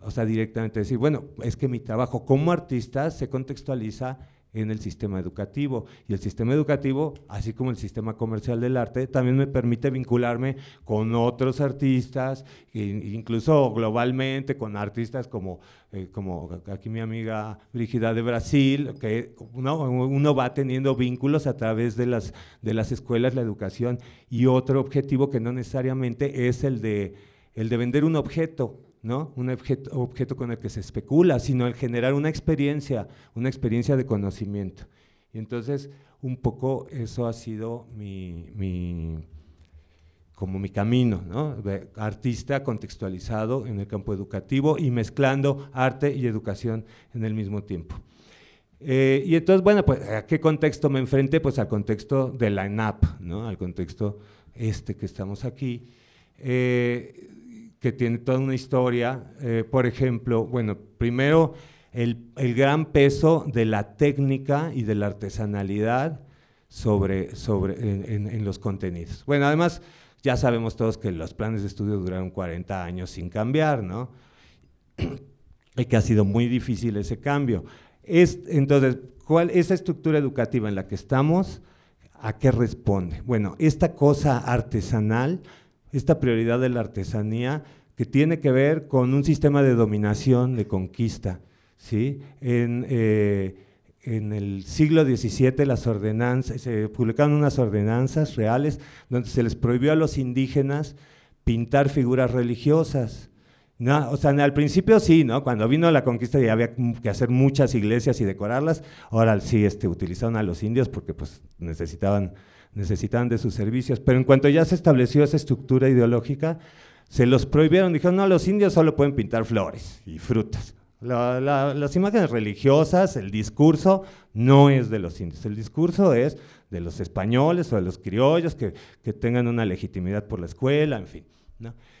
O sea, directamente decir, bueno, es que mi trabajo como artista se contextualiza en el sistema educativo. Y el sistema educativo, así como el sistema comercial del arte, también me permite vincularme con otros artistas, incluso globalmente, con artistas como, eh, como aquí mi amiga Brígida de Brasil, que uno, uno, va teniendo vínculos a través de las, de las escuelas, la educación, y otro objetivo que no necesariamente es el de, el de vender un objeto, ¿no? un objeto, con el que se especula, sino el generar una experiencia, una experiencia de conocimiento. Y entonces, un poco eso ha sido mi, como mi camino, ¿no? artista contextualizado en el campo educativo y mezclando arte y educación en el mismo tiempo. Eh, y entonces, bueno, pues, ¿a qué contexto me enfrenté? Pues al contexto de la ENAP, ¿no? Al contexto este que estamos aquí. Eh, que tiene toda una historia. Eh, por ejemplo, bueno, primero el, gran peso de la técnica y de la artesanalidad sobre, sobre, en, los contenidos. Bueno, además, ya sabemos todos que los planes de estudio duraron 40 años sin cambiar, ¿no? y que ha sido muy difícil ese cambio. Es, entonces, ¿cuál esa estructura educativa en la que estamos? ¿A qué responde? Bueno, esta cosa artesanal esta prioridad de la artesanía que tiene que ver con un sistema de dominación, de conquista. ¿sí? En, eh, en el siglo XVII las ordenanzas, se publicaron unas ordenanzas reales donde se les prohibió a los indígenas pintar figuras religiosas. No, o sea, al principio sí, ¿no? Cuando vino la conquista ya había que hacer muchas iglesias y decorarlas. Ahora sí, este, utilizaron a los indios porque pues necesitaban necesitaban de sus servicios, pero en cuanto ya se estableció esa estructura ideológica, se los prohibieron, dijeron, no, los indios solo pueden pintar flores y frutas. las imágenes religiosas, el discurso, no es de los indios, el discurso es de los españoles o de los criollos que, que tengan una legitimidad por la escuela, en fin.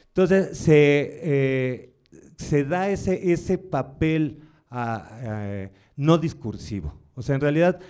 Entonces, se, eh, se da ese, ese papel no discursivo. O sea, en realidad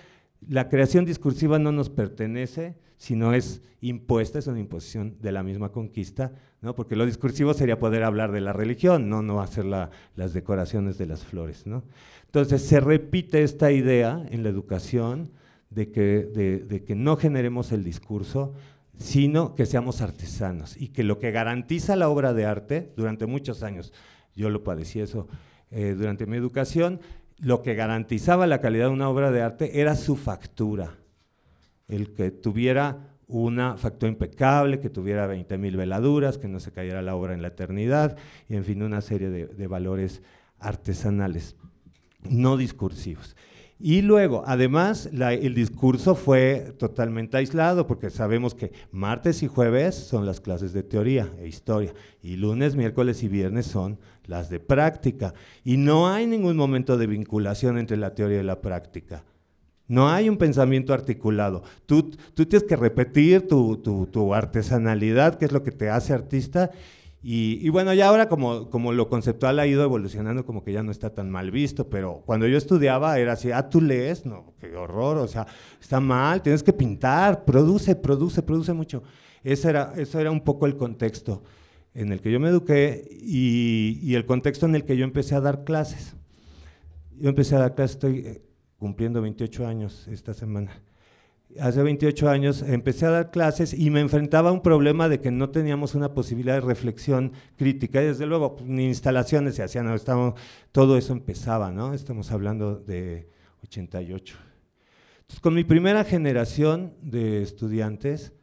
la creación discursiva no nos pertenece, sino es impuesta, es una imposición de la misma conquista, ¿no? porque lo discursivo sería poder hablar de la religión, no, no hacer las decoraciones de las flores. ¿no? Entonces se repite esta idea en la educación de que, no generemos el discurso, sino que seamos artesanos y que lo que garantiza la obra de arte durante muchos años, yo lo padecí eso eh, durante mi educación, lo que garantizaba la calidad de una obra de arte era su factura, el que tuviera una factura impecable, que tuviera 20.000 veladuras, que no se cayera la obra en la eternidad, y en fin, una serie de, valores artesanales, no discursivos. Y luego, además, el discurso fue totalmente aislado, porque sabemos que martes y jueves son las clases de teoría e historia, y lunes, miércoles y viernes son las de práctica. Y no hay ningún momento de vinculación entre la teoría y la práctica. No hay un pensamiento articulado. Tú, tú tienes que repetir tu, tu, artesanalidad, que es lo que te hace artista, Y, bueno, ya ahora como, como lo conceptual ha ido evolucionando, como que ya no está tan mal visto, pero cuando yo estudiaba era así, ah, tú lees, no, qué horror, o sea, está mal, tienes que pintar, produce, produce, produce mucho. Ese era, eso era un poco el contexto en el que yo me eduqué y, y el contexto en el que yo empecé a dar clases. Yo empecé a dar clases, estoy eh, cumpliendo 28 años esta semana hace 28 años empecé a dar clases y me enfrentaba a un problema de que no teníamos una posibilidad de reflexión crítica. Y desde luego, pues, ni instalaciones se hacían, no, todo eso empezaba, ¿no? Estamos hablando de 88. Entonces, con mi primera generación de estudiantes,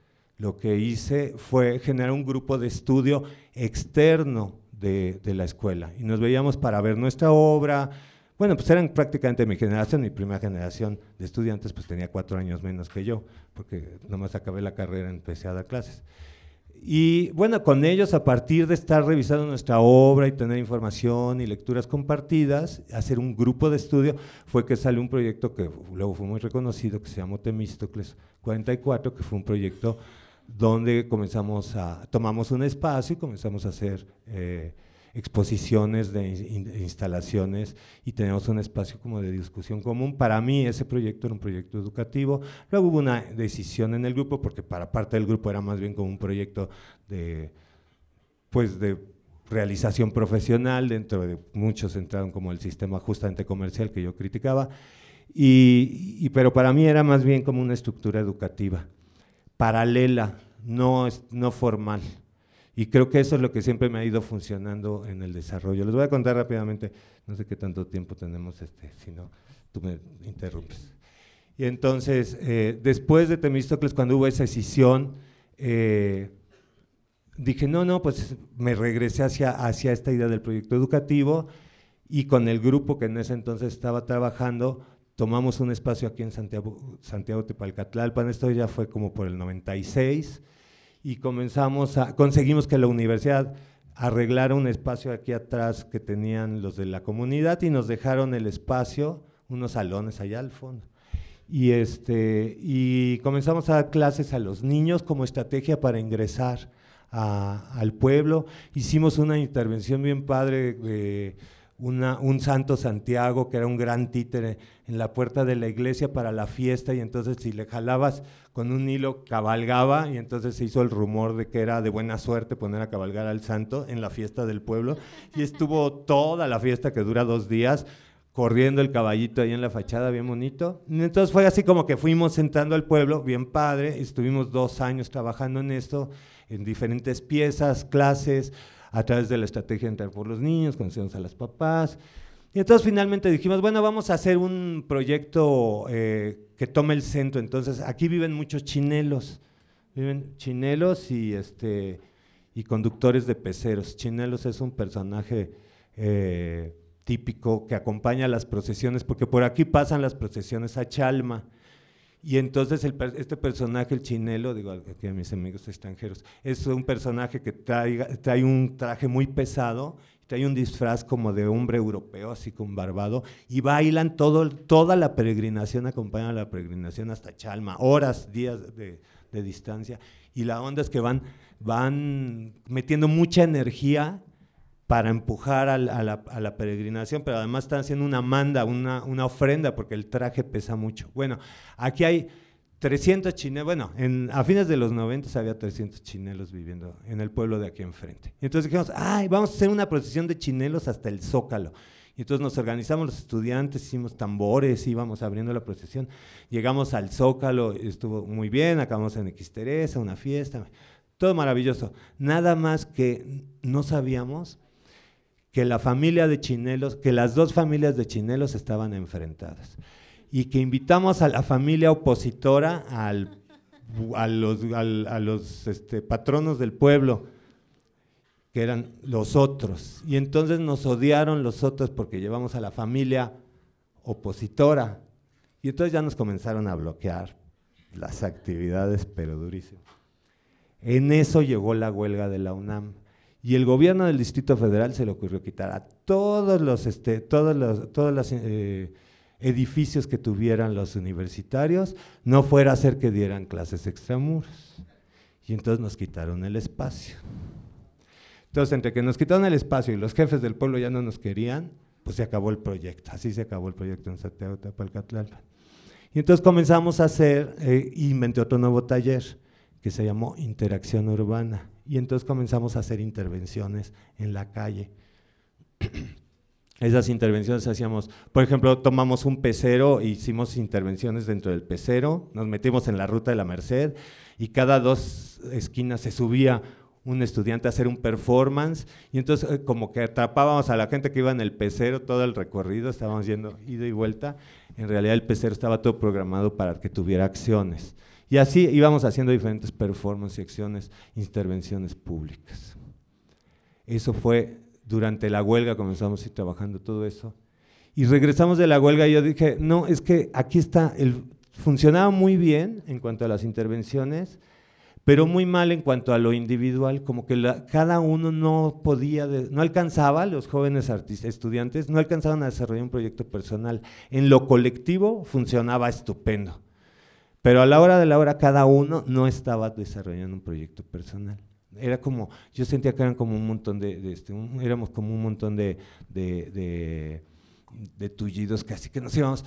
lo que hice fue generar un grupo de estudio externo de, de la escuela. Y nos veíamos para ver nuestra obra, bueno, pues eran prácticamente mi generación, mi primera generación de estudiantes, pues tenía cuatro años menos que yo, porque nomás acabé la carrera, empecé a dar clases. Y bueno, con ellos, a partir de estar revisando nuestra obra y tener información y lecturas compartidas, hacer un grupo de estudio, fue que salió un proyecto que luego fue muy reconocido, que se llamó Temístocles 44, que fue un proyecto donde comenzamos a, tomamos un espacio y comenzamos a hacer eh, exposiciones de instalaciones y tenemos un espacio como de discusión común. Para mí ese proyecto era un proyecto educativo. Luego hubo una decisión en el grupo, porque para parte del grupo era más bien como un proyecto de, pues de realización profesional, dentro de muchos entraron como el sistema justamente comercial que yo criticaba, y, pero para mí era más bien como una estructura educativa, paralela, no, no formal. Y creo que eso es lo que siempre me ha ido funcionando en el desarrollo. Les voy a contar rápidamente, no sé qué tanto tiempo tenemos, este, si no, tú me interrumpes. Y entonces, eh, después de Temístocles, cuando hubo esa decisión, eh, dije, no, no, pues me regresé hacia, hacia esta idea del proyecto educativo y con el grupo que en ese entonces estaba trabajando, tomamos un espacio aquí en Santiago, Santiago Tepalcatlalpan, esto ya fue como por el 96, y comenzamos a, conseguimos que la universidad arreglara un espacio aquí atrás que tenían los de la comunidad y nos dejaron el espacio, unos salones allá al fondo. Y, este, y comenzamos a dar clases a los niños como estrategia para ingresar al pueblo. Hicimos una intervención bien padre de un santo Santiago, que era un gran títere, en la puerta de la iglesia para la fiesta, y entonces si le jalabas con un hilo, cabalgaba, y entonces se hizo el rumor de que era de buena suerte poner a cabalgar al santo en la fiesta del pueblo, y estuvo toda la fiesta que dura dos días, corriendo el caballito ahí en la fachada, bien bonito. Entonces fue así como que fuimos entrando al pueblo, bien padre, estuvimos dos años trabajando en esto, en diferentes piezas, clases, a través de la estrategia de entrar por los niños, conocimos a las papás. Y entonces finalmente dijimos, bueno, vamos a hacer un proyecto eh, que tome el centro. Entonces aquí viven muchos chinelos, viven chinelos y, este, y conductores de peceros. Chinelos es un personaje eh, típico que acompaña las procesiones, porque por aquí pasan las procesiones a Chalma. Y entonces este personaje, el chinelo, digo aquí a mis amigos extranjeros, es un personaje que trae, trae un traje muy pesado, trae un disfraz como de hombre europeo, así con barbado, y bailan todo, toda la peregrinación, acompañan la peregrinación hasta Chalma, horas, días de, de distancia. Y la onda es que van, van metiendo mucha energía para empujar a la, peregrinación, pero además están haciendo una manda, una, una, ofrenda, porque el traje pesa mucho. Bueno, aquí hay 300 chinelos, bueno, en, a fines de los 90 había 300 chinelos viviendo en el pueblo de aquí enfrente. Y entonces dijimos, ay, vamos a hacer una procesión de chinelos hasta el Zócalo. Y entonces nos organizamos los estudiantes, hicimos tambores, íbamos abriendo la procesión. Llegamos al Zócalo, estuvo muy bien, acabamos en Xteresa, una fiesta, todo maravilloso. Nada más que no sabíamos que la familia de Chinelos, que las dos familias de Chinelos estaban enfrentadas y que invitamos a la familia opositora al, a los, a los este, patronos del pueblo, que eran los otros. Y entonces nos odiaron los otros porque llevamos a la familia opositora. Y entonces ya nos comenzaron a bloquear las actividades, pero durísimo. En eso llegó la huelga de la UNAM. Y el gobierno del Distrito Federal se le ocurrió quitar a todos los, este, todos los, todos eh, edificios que tuvieran los universitarios, no fuera a hacer que dieran clases extramuros. Y entonces nos quitaron el espacio. Entonces, entre que nos quitaron el espacio y los jefes del pueblo ya no nos querían, pues se acabó el proyecto. Así se acabó el proyecto en Santiago Tapalcatlalpan. Y entonces comenzamos a hacer, eh, inventé otro nuevo taller que se llamó Interacción Urbana. Y entonces comenzamos a hacer intervenciones en la calle. Esas intervenciones hacíamos, por ejemplo, tomamos un pecero, hicimos intervenciones dentro del pecero, nos metimos en la ruta de la Merced y cada dos esquinas se subía un estudiante a hacer un performance y entonces eh, como que atrapábamos a la gente que iba en el pecero todo el recorrido, estábamos yendo ida y vuelta, en realidad el pecero estaba todo programado para que tuviera acciones. Y así íbamos haciendo diferentes performances y acciones, intervenciones públicas. Eso fue durante la huelga, comenzamos a ir trabajando todo eso. Y regresamos de la huelga y yo dije, no, es que aquí está, el, funcionaba muy bien en cuanto a las intervenciones, pero muy mal en cuanto a lo individual, como que cada uno no podía, no alcanzaba, los jóvenes artistas, estudiantes, no alcanzaban a desarrollar un proyecto personal. En lo colectivo funcionaba estupendo, pero a la hora de la hora cada uno no estaba desarrollando un proyecto personal. Era como, yo sentía que eran como un montón de, este, éramos como un montón de, de, de tullidos casi que nos íbamos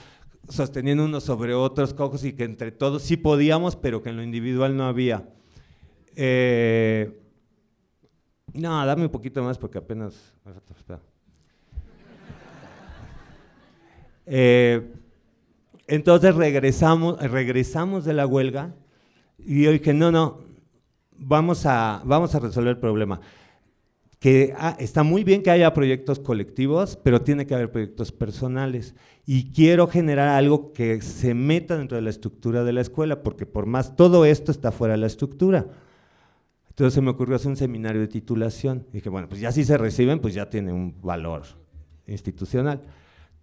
sosteniendo unos sobre otros cojos y que entre todos sí podíamos, pero que en lo individual no había. Eh, no, dame un poquito más porque apenas... Eh, entonces regresamos, regresamos de la huelga y yo dije, no, no, vamos a, vamos a resolver el problema. Que ah, está muy bien que haya proyectos colectivos, pero tiene que haber proyectos personales. Y quiero generar algo que se meta dentro de la estructura de la escuela, porque por más todo esto está fuera de la estructura. Entonces se me ocurrió hacer un seminario de titulación. dije, bueno, pues ya si se reciben, pues ya tiene un valor institucional.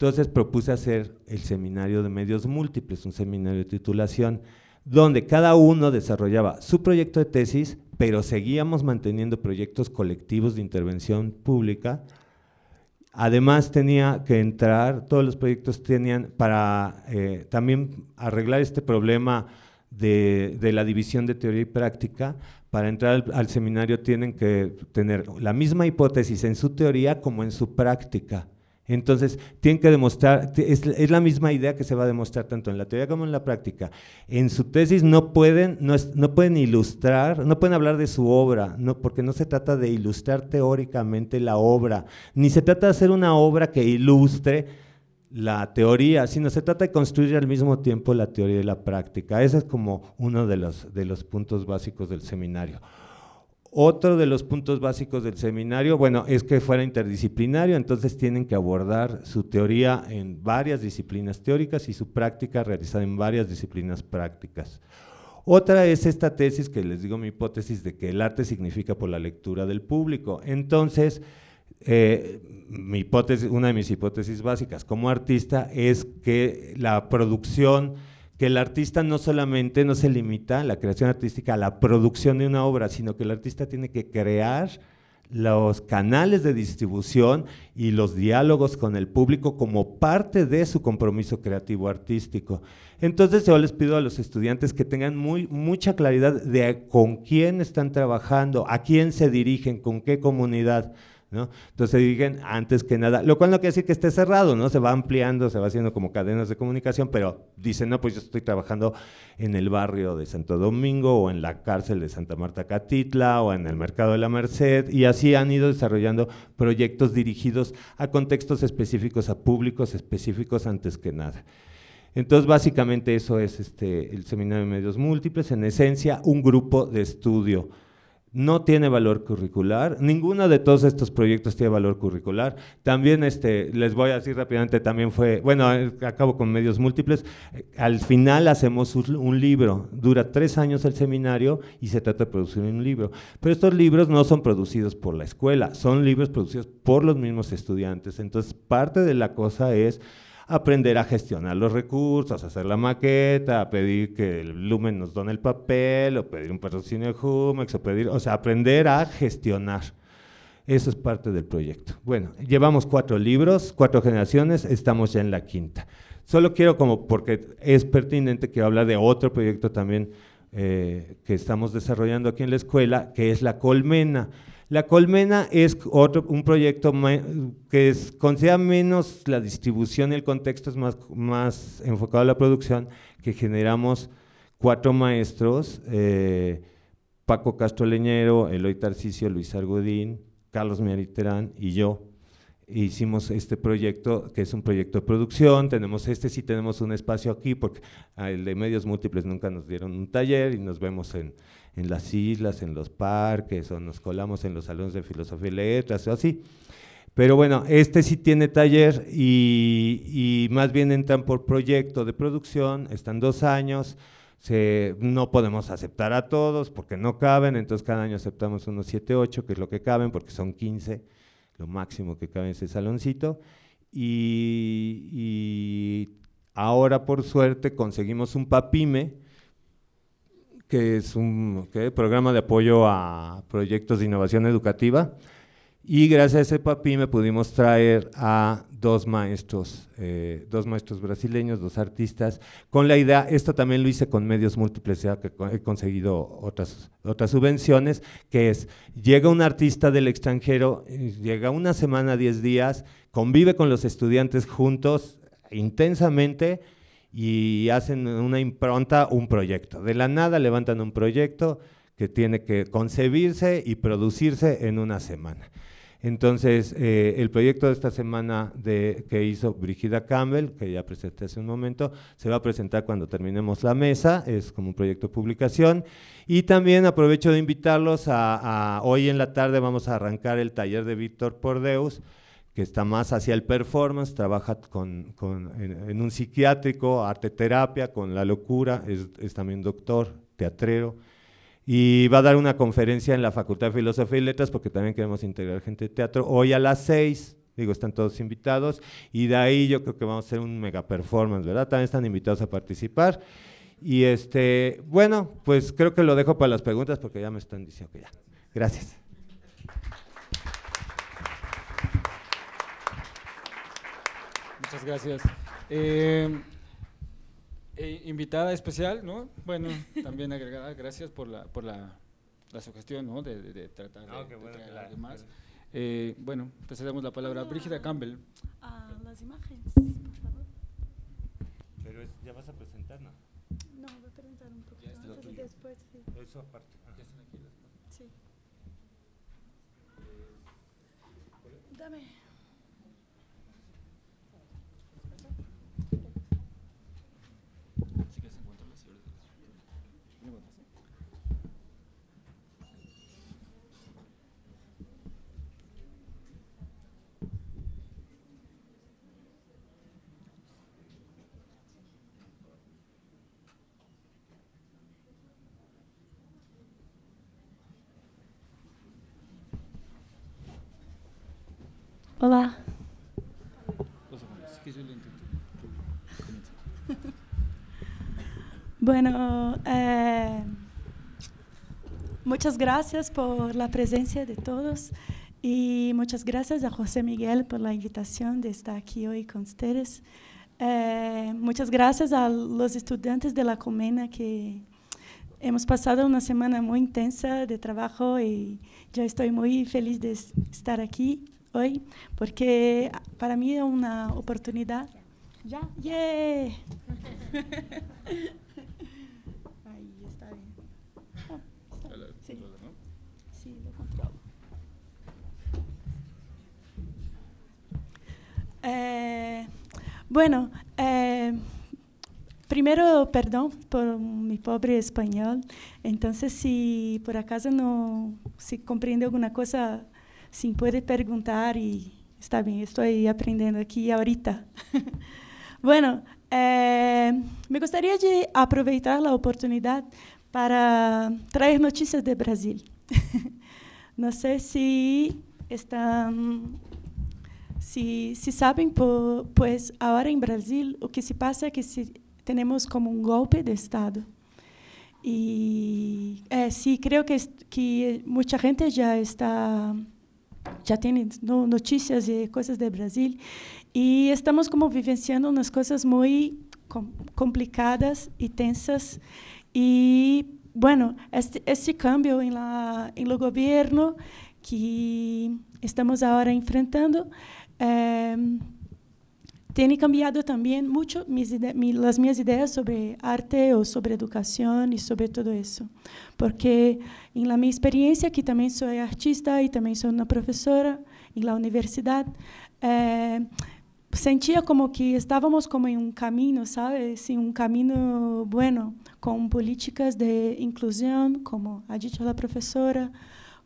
Entonces propuse hacer el seminario de medios múltiples, un seminario de titulación, donde cada uno desarrollaba su proyecto de tesis, pero seguíamos manteniendo proyectos colectivos de intervención pública. Además tenía que entrar, todos los proyectos tenían para eh, también arreglar este problema de, de, la división de teoría y práctica, para entrar al, seminario tienen que tener la misma hipótesis en su teoría como en su práctica. Entonces, tienen que demostrar, es, la misma idea que se va a demostrar tanto en la teoría como en la práctica. En su tesis no pueden, no, no pueden ilustrar, no pueden hablar de su obra, no, porque no se trata de ilustrar teóricamente la obra, ni se trata de hacer una obra que ilustre la teoría, sino se trata de construir al mismo tiempo la teoría y la práctica. Ese es como uno de los, de los puntos básicos del seminario. Otro de los puntos básicos del seminario, bueno, es que fuera interdisciplinario, entonces tienen que abordar su teoría en varias disciplinas teóricas y su práctica realizada en varias disciplinas prácticas. Otra es esta tesis que les digo mi hipótesis de que el arte significa por la lectura del público. Entonces, eh, mi hipótesis, una de mis hipótesis básicas como artista es que la producción, que el artista no solamente no se limita la creación artística a la producción de una obra, sino que el artista tiene que crear los canales de distribución y los diálogos con el público como parte de su compromiso creativo artístico. Entonces yo les pido a los estudiantes que tengan muy, mucha claridad de con quién están trabajando, a quién se dirigen, con qué comunidad. Entonces digan antes que nada, lo cual no quiere decir que esté cerrado, ¿no? Se va ampliando, se va haciendo como cadenas de comunicación, pero dicen, no, pues yo estoy trabajando en el barrio de Santo Domingo o en la cárcel de Santa Marta Catitla o en el mercado de la Merced y así han ido desarrollando proyectos dirigidos a contextos específicos, a públicos específicos antes que nada. Entonces, básicamente eso es este, el Seminario de Medios Múltiples, en esencia, un grupo de estudio no tiene valor curricular. Ninguno de todos estos proyectos tiene valor curricular. También este, les voy a decir rápidamente, también fue, bueno, acabo con medios múltiples. Al final hacemos un, libro. Dura tres años el seminario y se trata de producir un libro. Pero estos libros no son producidos por la escuela, son libros producidos por los mismos estudiantes. Entonces, parte de la cosa es aprender a gestionar los recursos, hacer la maqueta, a pedir que el Lumen nos done el papel, o pedir un patrocinio de Humex, o pedir, o sea, aprender a gestionar. Eso es parte del proyecto. Bueno, llevamos cuatro libros, cuatro generaciones, estamos ya en la quinta. Solo quiero como, porque es pertinente que habla de otro proyecto también eh, que estamos desarrollando aquí en la escuela, que es la colmena. La colmena es otro, un proyecto que es, considera menos la distribución y el contexto es más, más enfocado a la producción, que generamos cuatro maestros, eh, Paco Castro Leñero, Eloy Tarcicio, Luis Argodín, Carlos Miariterán y yo. Hicimos este proyecto, que es un proyecto de producción, tenemos este, sí tenemos un espacio aquí, porque el de medios múltiples nunca nos dieron un taller y nos vemos en, en las islas, en los parques, o nos colamos en los salones de filosofía y letras, o así. Pero bueno, este sí tiene taller y, más bien entran por proyecto de producción, están dos años, no podemos aceptar a todos porque no caben, entonces cada año aceptamos unos 7, 8, que es lo que caben, porque son 15, lo máximo que cabe en ese saloncito. Y ahora, por suerte, conseguimos un PAPIME, que es un programa de apoyo a proyectos de innovación educativa. Y gracias a ese papi me pudimos traer a dos maestros, eh, dos maestros brasileños, dos artistas, con la idea, esto también lo hice con medios múltiples, ya que he conseguido otras, otras subvenciones, que es, llega un artista del extranjero, llega una semana, diez días, convive con los estudiantes juntos intensamente, y hacen una impronta, un proyecto. De la nada levantan un proyecto que tiene que concebirse y producirse en una semana. Entonces, eh, el proyecto de esta semana de, que hizo Brigida Campbell, que ya presenté hace un momento, se va a presentar cuando terminemos la mesa, es como un proyecto de publicación. Y también aprovecho de invitarlos a, a hoy en la tarde vamos a arrancar el taller de Víctor Pordeus, que está más hacia el performance, trabaja con, con, en, un psiquiátrico, arte terapia, con la locura, es, es, también doctor, teatrero, y va a dar una conferencia en la Facultad de Filosofía y Letras, porque también queremos integrar gente de teatro, hoy a las seis, digo, están todos invitados, y de ahí yo creo que vamos a hacer un mega performance, ¿verdad? También están invitados a participar. Y este, bueno, pues creo que lo dejo para las preguntas, porque ya me están diciendo que ya. Gracias. Muchas gracias. Eh, eh, invitada especial, ¿no? Bueno, también agregada, gracias por la, por la, la sugestión, ¿no? De, de, de tratar no, de, bueno, de traer algo más. Eh, bueno, te cedemos la palabra a Brígida Campbell. A las imágenes, por favor. Pero es, ya vas a presentar, ¿no? No, voy a presentar un poquito antes y después. Sí. Eso aparte. Ah. Ya están aquí las Sí. Dame. Hola. Bueno, eh, muchas gracias por la presencia de todos y muchas gracias a José Miguel por la invitación de estar aquí hoy con ustedes. Eh, muchas gracias a los estudiantes de la Comena que hemos pasado una semana muy intensa de trabajo y yo estoy muy feliz de estar aquí hoy, porque para mí es una oportunidad. ¿Ya? ¡Yeah! Ahí está bien. Está bien. Sí. sí, lo controlo. Eh, bueno, eh, primero, perdón por mi pobre español. Entonces, si por acaso no, si comprende alguna cosa Sim, pode perguntar e está bem, estou aprendendo aqui ahorita. bueno, eh, me gostaria de aproveitar a oportunidade para trazer notícias de Brasil. Não sei se estão se, se sabem, pois agora em Brasil o que se passa é que se, temos como um golpe de Estado. E é, sim, creio que, que muita gente já está já tem notícias e coisas de Brasil e estamos como vivenciando umas coisas muito complicadas e tensas e bueno este este cambio em la lo governo que estamos agora enfrentando. Eh, tem cambiado também muito as minhas ideias sobre arte ou sobre educação e sobre tudo isso. Porque, em minha experiência, que também sou artista e também sou uma professora em universidade, eh, sentia como que estávamos como em um caminho, sabe? Sim, um caminho bueno, com políticas de inclusão, como a dito a professora,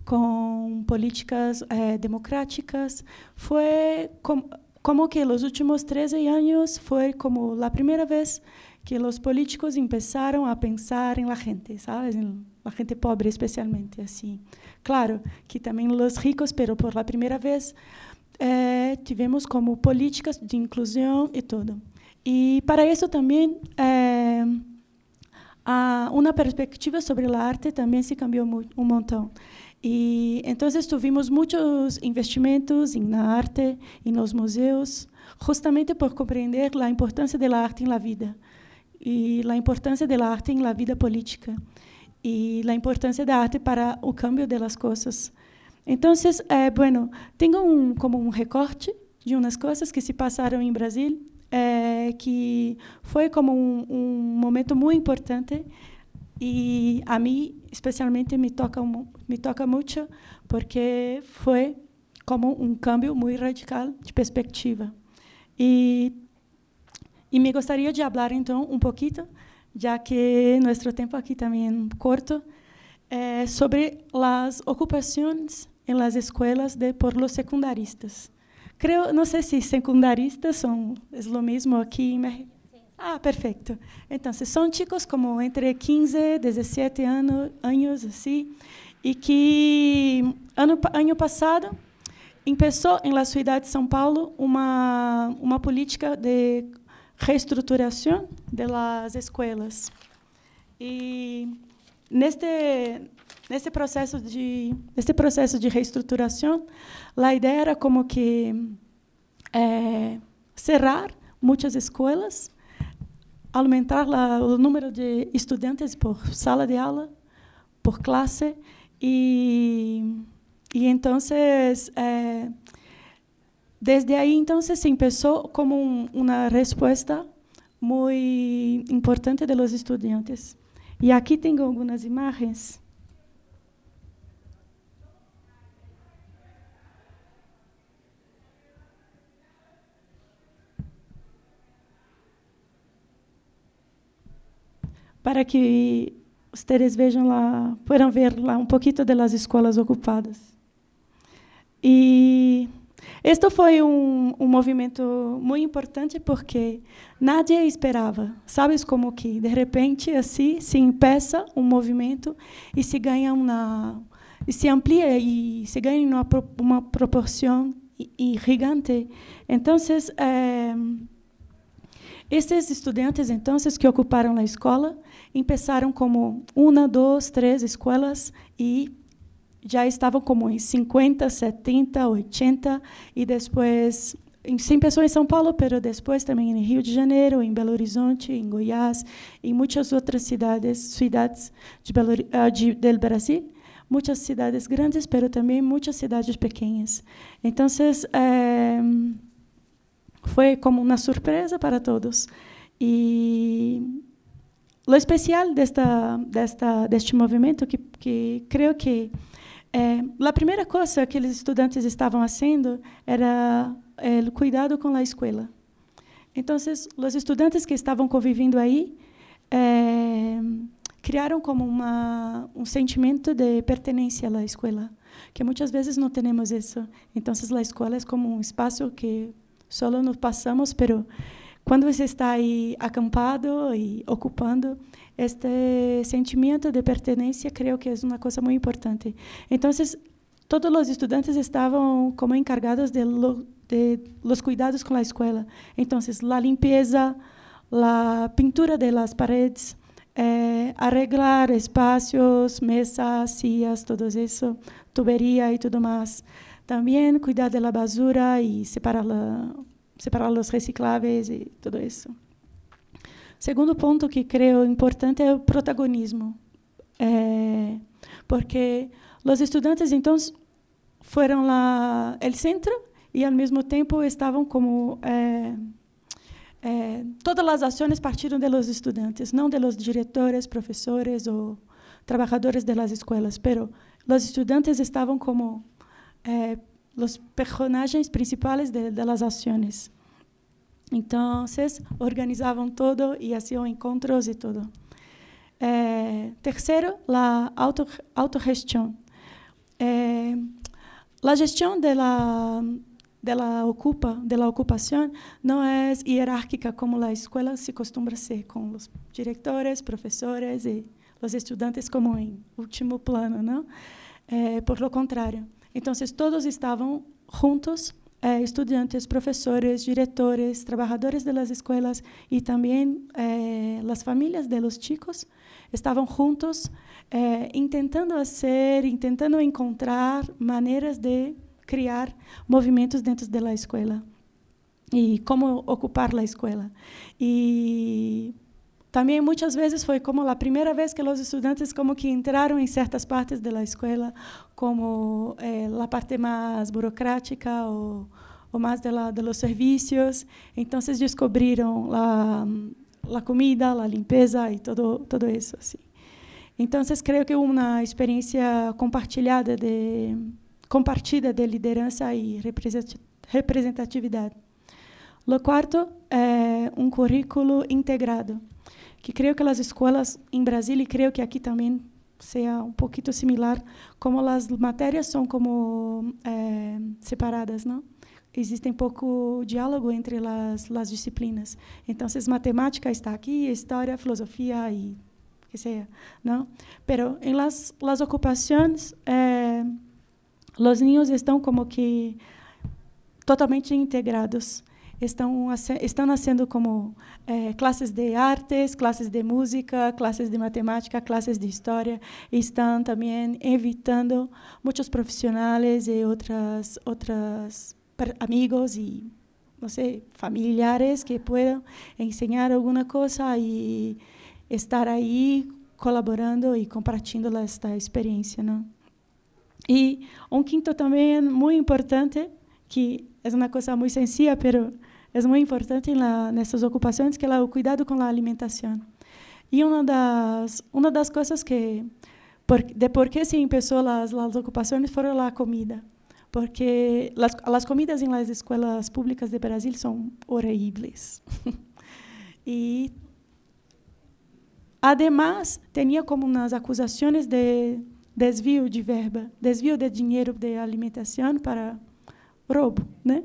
com políticas eh, democráticas. Foi como como que los últimos 13 años fue como la primera vez que los políticos empezaron a pensar en la gente, ¿sabes? En la gente pobre especialmente, así. Claro, que también los ricos, pero por la primera vez eh, tivemos como políticas de inclusión y todo. Y para eso también eh, una perspectiva sobre la arte también se cambió un montón. E então tivemos muitos investimentos na arte e nos museus, justamente por compreender a importância da arte na vida e a importância da arte na vida política e a importância da arte para o cambio das coisas. Então, eh, bueno, tenho um, como um recorte de umas coisas que se passaram em Brasil, eh, que foi como um, um momento muito importante e a mim especialmente me toca me toca muito porque foi como um cambio muito radical de perspectiva e e me gostaria de falar então um pouquinho já que nosso tempo aqui também é curto é, sobre as ocupações em las escolas de por los secundaristas creio não sei se secundaristas são é o mesmo aqui em México Ah, perfeito. Então, são chicos como entre 15 e 17 anos, anos assim, e que ano, ano passado começou em la cidade de São Paulo uma uma política de reestruturação das escolas. E neste nesse processo de nesse processo de reestruturação, a ideia era como que é, cerrar muitas escolas aumentar la, o número de estudantes por sala de aula, por classe, e, e então, eh, desde aí, então, se começou como um, uma resposta muito importante de los estudantes. E aqui tenho algumas imagens. para que vocês vejam lá, puedan ver lá um pouquinho das escolas ocupadas. E este foi um, um movimento muito importante porque nadie esperava. Sabes como que de repente assim se empeça um movimento e se ganha uma e se amplia e se ganha uma, uma proporção gigante. Então, eh, esses estudantes, então, que ocuparam a escola, começaram como uma, duas, três escolas e já estavam como em 50, 70, 80 e depois sim pessoas em São Paulo, mas depois também em Rio de Janeiro, em Belo Horizonte, em Goiás, em muitas outras cidades, cidades de Belo, uh, de, do Brasil, muitas cidades grandes, mas também muitas cidades pequenas. Então, eh, foi como uma surpresa para todos. E o especial desta, desta, deste movimento, que, que creio que é, a primeira coisa que os estudantes estavam fazendo era é, o cuidado com a escola. Então, os estudantes que estavam convivendo aí é, criaram como uma, um sentimento de pertenência à escola, que muitas vezes não temos isso. Então, a escola é como um espaço que solo nos passamos, pero quando você está aí acampado e ocupando este sentimento de pertenência, creio que é uma coisa muito importante. Então, todos os estudantes estavam como encargados de, lo, de los cuidados com a escola. Então, a limpeza, a pintura de las paredes, eh, arreglar espaços, mesas, sillas, todo isso, tuberia e tudo mais. Também cuidar da basura e separar, separar os recicláveis e tudo isso. Segundo ponto que creio importante é o protagonismo, é, porque os estudantes então fueron la, el centro y al mismo tiempo estaban como... Eh, eh, todas las acciones partieron de los estudiantes, no de los directores, profesores o trabajadores de las escuelas, pero los estudiantes estaban como eh, los personajes principales de, de, las acciones. Entonces, organizaban todo y hacían encuentros y todo. Eh, tercero, la auto, autogestión. Eh, la gestión de la, de la ocupa, de la ocupación no es jerárquica como la escuela se acostumbra a ser, con los directores, profesores y los estudiantes como en último plano, ¿no? Eh, por lo contrario. Entonces, todos estaban juntos, eh, estudiantes, profesores, directores, trabajadores de las escuelas y también eh, las familias de los chicos estavam juntos eh, intentando hacer, intentando encontrar maneiras de criar movimentos dentro da escola e como ocupar a escola. E também muitas vezes foi como a primeira vez que os estudantes como que entraram em certas partes da escola, como eh, a parte mais burocrática ou, ou mais de, la, de los. Então, descobriram a la comida, la limpieza y todo, todo eso. Así. Entonces, creo que una experiencia compartilhada de, compartida de liderança e representatividade. O quarto é um currículo integrado, que creio que as escolas em Brasília, e creio que aqui também seja um pouquinho similar, como as matérias são como é, separadas, não? existe pouco diálogo entre as, as disciplinas. Então, se matemática está aqui, história, filosofia e que seja, não? Pero em las las ocupações, eh, os niños estão como que totalmente integrados. Estão estão nascendo como eh, classes de artes, classes de música, classes de matemática, classes de história. E estão também evitando muitos profissionais e outras outras amigos y, no sé, familiares que puedan enseñar alguna cosa y estar ahí colaborando y compartiendo esta experiencia, ¿no? Y un quinto también muy importante, que es una cosa muy sencilla, pero es muy importante en, la, en estas ocupaciones, que es el cuidado con la alimentación. Y una de las, una de las cosas que, por, de por qué se empezó las, las ocupaciones fueron la comida porque las, las comidas en las escuelas públicas de Brasil son horribles. y además tenía como unas acusaciones de desvío de verba, desvío de dinero de alimentación para robo, ¿no?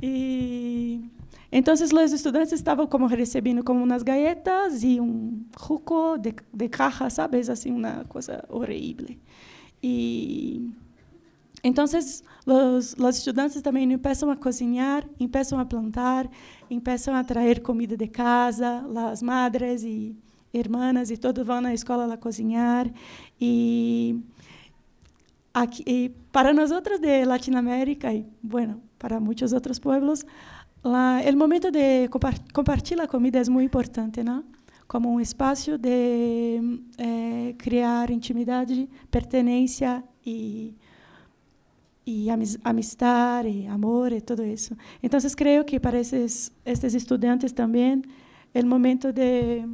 y entonces los estudiantes estaban como recibiendo como unas galletas y un jugo de, de caja, ¿sabes? Así una cosa horrible. Y Entonces, los, los estudiantes también empiezan a cocinar, empiezan a plantar, empiezan a traer comida de casa, las madres y hermanas y todos van a la escuela a cocinar. Aquí, y para nosotros de Latinoamérica y, bueno, para muchos otros pueblos, la, el momento de compartir la comida es muy importante, ¿no? Como un espacio de eh, crear intimidad, pertenencia y y amistad y amor y todo eso. Entonces creo que para estos, estos estudiantes también el momento de,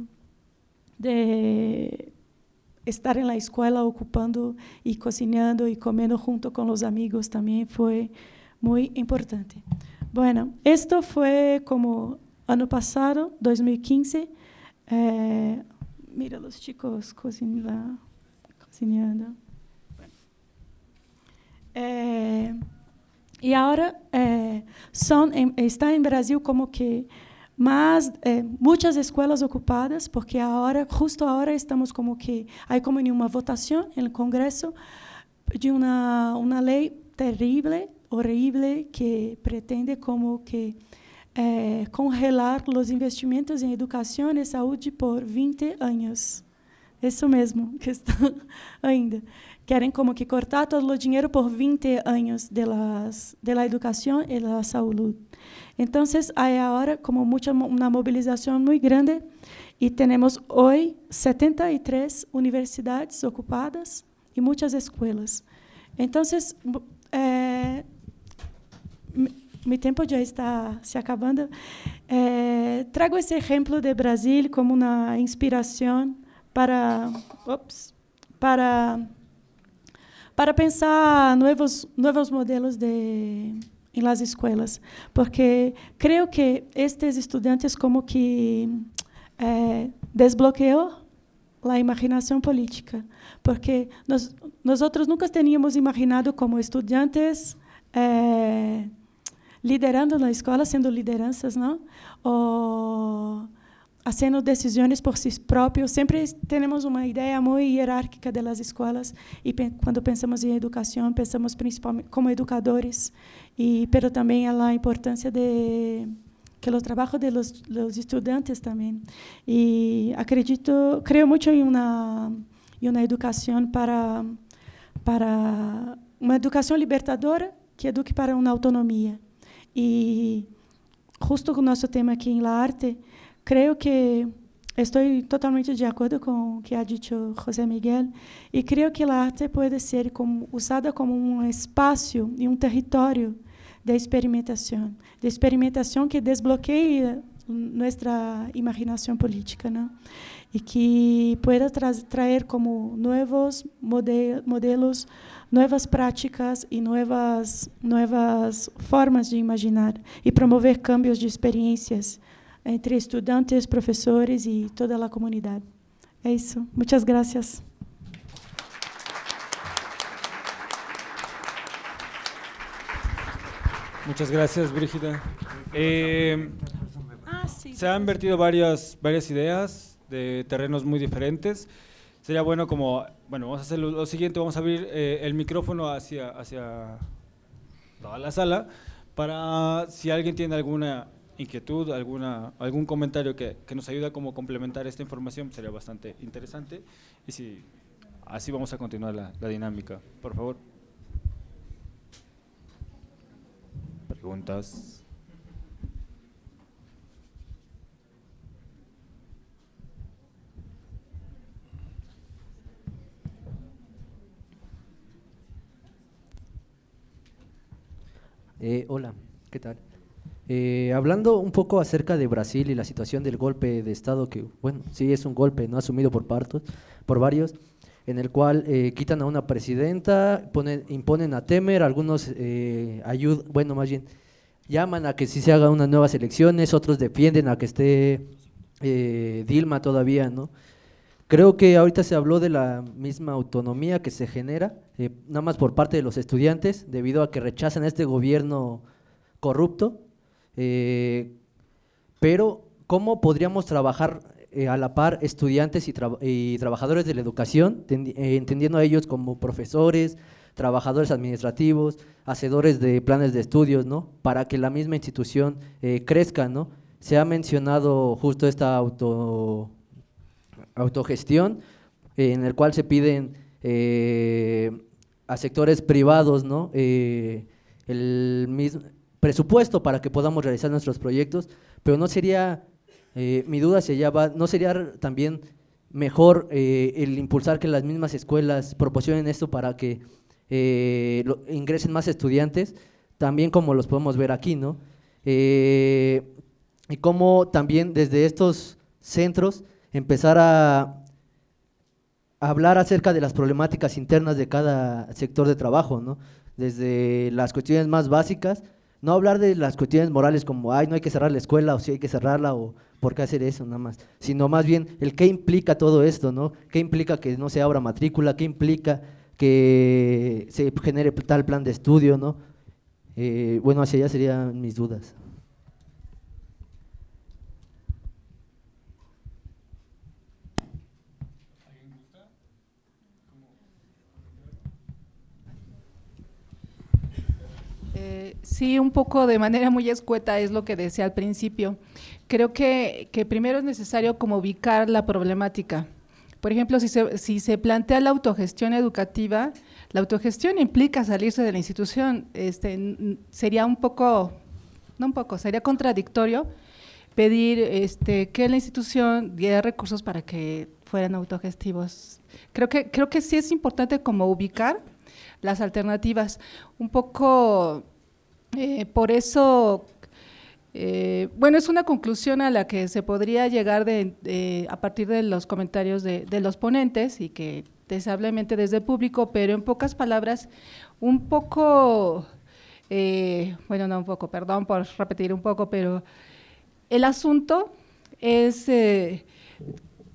de estar en la escuela ocupando y cocinando y comiendo junto con los amigos también fue muy importante. Bueno, esto fue como año pasado, 2015. Eh, mira los chicos cocinando. cocinando. É, e agora é, são está em Brasil como que mas é, muitas escolas ocupadas porque agora justo agora estamos como que há como uma votação no Congresso de uma uma lei terrível horrível que pretende como que é, congelar os investimentos em educação e saúde por 20 anos. Isso mesmo que está ainda querem como que cortar todo o dinheiro por 20 anos la educação e da saúde. Então, há agora como muita uma mobilização muito grande e temos hoje 73 universidades ocupadas e muitas escolas. Entonces, eh, mi tempo já está se acabando. Eh, trago esse exemplo de Brasil como uma inspiração para, ops, para para pensar novos novos modelos de em las escolas, porque creio que estes estudantes como que eh, desbloqueou a imaginação política, porque nós nós outros nunca teríamos imaginado como estudantes eh, liderando na escola, sendo lideranças, não? Ou fazendo decisões por si próprios. Sempre temos uma ideia muito hierárquica das escolas e quando pensamos em educação, pensamos principalmente como educadores e pero também a importância de que o trabalho de los, los estudantes também. E acredito, creio muito em uma em uma educação para para uma educação libertadora que eduque para uma autonomia. E justo com o nosso tema aqui em La Arte, creio que estou totalmente de acordo com o que ha dito José Miguel e creio que a arte pode ser como, usada como um espaço e um território de experimentação, de experimentação que desbloqueia nossa imaginação política, não? E que pueda tra trazer como novos modelos novas práticas e novas, novas formas de imaginar e promover cambios de experiências entre estudantes, professores e toda a comunidade. É isso. Muitas graças. Muchas gracias, Brígida. Eh, ah. Se han vertido varias, varias ideas de terrenos muy diferentes sería bueno como, bueno, vamos a hacer lo, siguiente, vamos a abrir eh, el micrófono hacia, hacia toda la sala para si alguien tiene alguna inquietud, alguna, algún comentario que, que nos ayude a como complementar esta información, sería bastante interesante. Y si así vamos a continuar la, la dinámica. Por favor. Preguntas. Eh, hola, ¿qué tal? Eh, hablando un poco acerca de Brasil y la situación del golpe de Estado, que, bueno, sí es un golpe no asumido por, partos, por varios, en el cual eh, quitan a una presidenta, ponen, imponen a Temer, algunos ayudan, bueno, más bien, llaman a que sí se hagan unas nuevas elecciones, otros defienden a que esté Dilma todavía, ¿no? Creo que ahorita se habló de la misma autonomía que se genera, eh, nada más por parte de los estudiantes, debido a que rechazan este gobierno corrupto. Eh, pero, ¿cómo podríamos trabajar eh, a la par estudiantes y, trabajadores de la educación, entendiendo a ellos como profesores, trabajadores administrativos, hacedores de planes de estudios, ¿no? Para que la misma institución crezca, ¿no? Se ha mencionado justo esta auto autogestión, en el cual se piden eh, a sectores privados ¿no? Eh, el mismo presupuesto para que podamos realizar nuestros proyectos, pero no sería, eh, mi duda se allá va, no sería también mejor el impulsar que las mismas escuelas proporcionen esto para que ingresen más estudiantes, también como los podemos ver aquí, ¿no? y como también desde estos centros empezar a, hablar acerca de las problemáticas internas de cada sector de trabajo, ¿no? Desde las cuestiones más básicas, no hablar de las cuestiones morales como, ay, no hay que cerrar la escuela o si hay que cerrarla o por qué hacer eso nada más, sino más bien el qué implica todo esto, ¿no? ¿Qué implica que no se abra matrícula? ¿Qué implica que se genere tal plan de estudio, ¿no? Eh, bueno, hacia allá serían mis dudas. Sí, un poco de manera muy escueta es lo que decía al principio. Creo que, primero es necesario como ubicar la problemática. Por ejemplo, si se, si se plantea la autogestión educativa, la autogestión implica salirse de la institución. Este, sería un poco, no un poco, sería contradictorio pedir este, que la institución diera recursos para que fueran autogestivos. Creo que, creo que sí es importante como ubicar las alternativas. Un poco eh, por eso, eh, bueno, es una conclusión a la que se podría llegar de, a partir de los comentarios de, los ponentes y que deseablemente desde el público, pero en pocas palabras, un poco, eh, bueno, no un poco, perdón por repetir un poco, pero el asunto es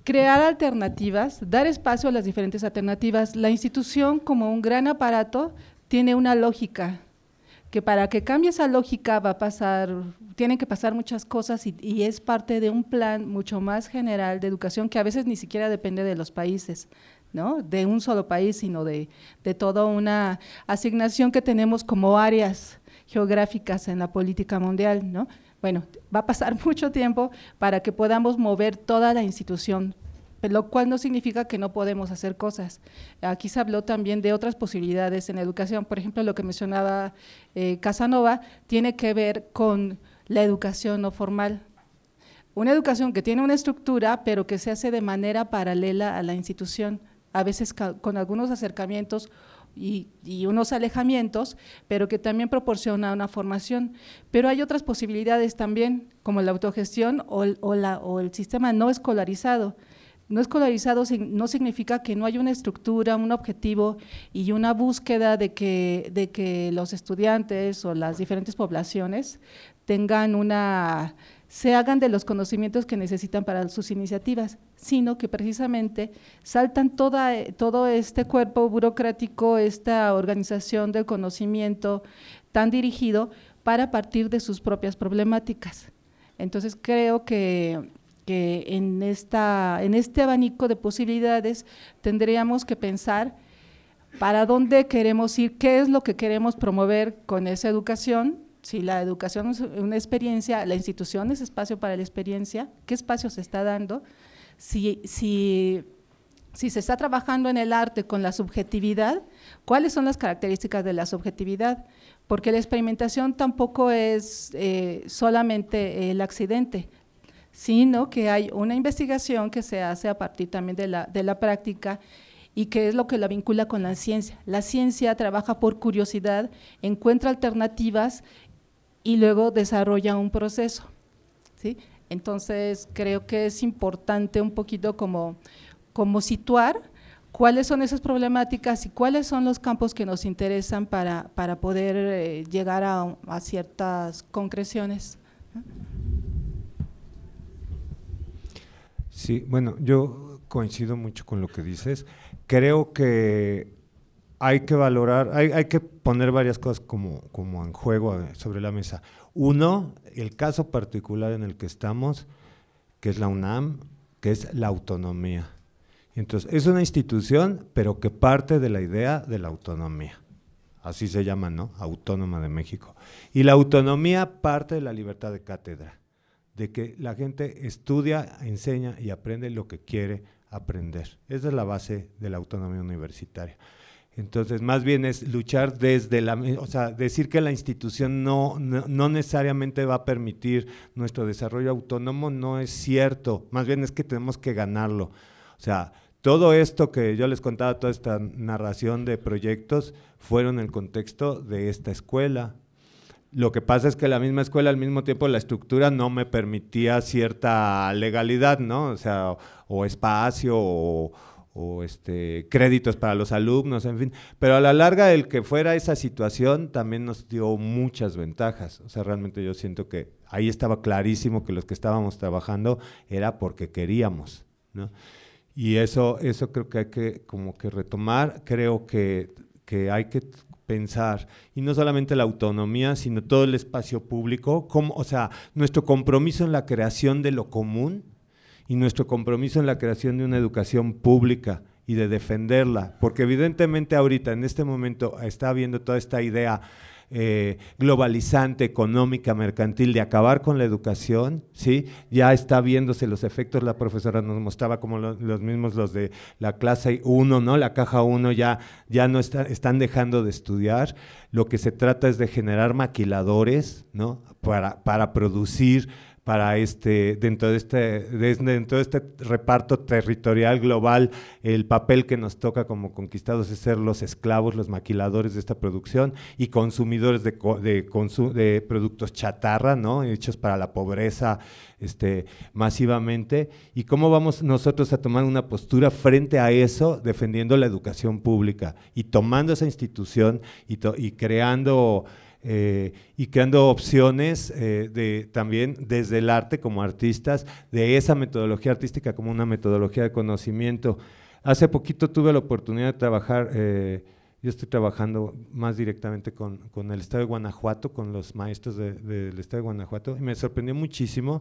crear alternativas, dar espacio a las diferentes alternativas. La institución como un gran aparato tiene una lógica, que para que cambie esa lógica va a pasar, tienen que pasar muchas cosas y, es parte de un plan mucho más general de educación que a veces ni siquiera depende de los países, ¿no? de un solo país, sino de, de toda una asignación que tenemos como áreas geográficas en la política mundial. ¿no? Bueno, va a pasar mucho tiempo para que podamos mover toda la institución, lo cual no significa que no podemos hacer cosas. Aquí se habló también de otras posibilidades en la educación, por ejemplo, lo que mencionaba eh, Casanova tiene que ver con la educación no formal. Una educación que tiene una estructura, pero que se hace de manera paralela a la institución, a veces con algunos acercamientos y, unos alejamientos, pero que también proporciona una formación. Pero hay otras posibilidades también, como la autogestión o el, o el sistema no escolarizado. No escolarizado no significa que no hay una estructura, un objetivo y una búsqueda de que, de que los estudiantes o las diferentes poblaciones tengan una se hagan de los conocimientos que necesitan para sus iniciativas, sino que precisamente saltan toda, todo este cuerpo burocrático, esta organización del conocimiento tan dirigido para partir de sus propias problemáticas. Entonces creo que, en, esta, en este abanico de posibilidades tendríamos que pensar para dónde queremos ir, qué es lo que queremos promover con esa educación si la educación es una experiencia, la institución es espacio para la experiencia, qué espacio se está dando, si, si, si se está trabajando en el arte con la subjetividad, cuáles son las características de la subjetividad, porque la experimentación tampoco es eh, solamente el accidente, sino que hay una investigación que se hace a partir también de la, de la práctica y que es lo que la vincula con la ciencia. La ciencia trabaja por curiosidad, encuentra alternativas y luego desarrolla un proceso. ¿sí? Entonces, creo que es importante un poquito como, como situar cuáles son esas problemáticas y cuáles son los campos que nos interesan para, para poder eh, llegar a, a, ciertas concreciones. Sí, bueno, yo coincido mucho con lo que dices. Creo que hay que valorar, hay, hay, que poner varias cosas como, como en juego eh, sobre la mesa. Uno, el caso particular en el que estamos, que es la UNAM, que es la autonomía. Entonces, es una institución, pero que parte de la idea de la autonomía. Así se llama, ¿no? Autónoma de México. Y la autonomía parte de la libertad de cátedra, de que la gente estudia, enseña y aprende lo que quiere aprender. Esa es la base de la autonomía universitaria. Entonces, más bien es luchar desde la, o sea, decir que la institución no, no, necesariamente va a permitir nuestro desarrollo autónomo no es cierto, más bien es que tenemos que ganarlo. O sea, todo esto que yo les contaba, toda esta narración de proyectos, fueron en el contexto de esta escuela. Lo que pasa es que la misma escuela, al mismo tiempo, la estructura no me permitía cierta legalidad, ¿no? O sea, o espacio, o, este, créditos para los alumnos, en fin. Pero a la larga, el que fuera esa situación también nos dio muchas ventajas. O sea, realmente yo siento que ahí estaba clarísimo que los que estábamos trabajando era porque queríamos, ¿no? Y eso, eso creo que hay que como que retomar, creo que, que hay que pensar, y no solamente la autonomía, sino todo el espacio público, como, o sea, nuestro compromiso en la creación de lo común, y nuestro compromiso en la creación de una educación pública y de defenderla, porque evidentemente ahorita, en este momento, está habiendo toda esta idea eh, globalizante, económica, mercantil, de acabar con la educación, ¿sí? Ya está viéndose los efectos, la profesora nos mostraba como los mismos los de la clase 1, ¿no? La caja 1 ya, ya no está, están dejando de estudiar. Lo que se trata es de generar maquiladores, ¿no? Para, para producir para este, dentro de este, dentro de este reparto territorial global, el papel que nos toca como conquistados es ser los esclavos, los maquiladores de esta producción y consumidores de, de, de productos chatarra, ¿no? hechos para la pobreza este, masivamente. ¿Y cómo vamos nosotros a tomar una postura frente a eso, defendiendo la educación pública y tomando esa institución y, y creando eh, y creando opciones eh, de, también desde el arte como artistas, de esa metodología artística como una metodología de conocimiento. Hace poquito tuve la oportunidad de trabajar, eh, yo estoy trabajando más directamente con, con, el Estado de Guanajuato, con los maestros del Estado de Guanajuato, y me sorprendió muchísimo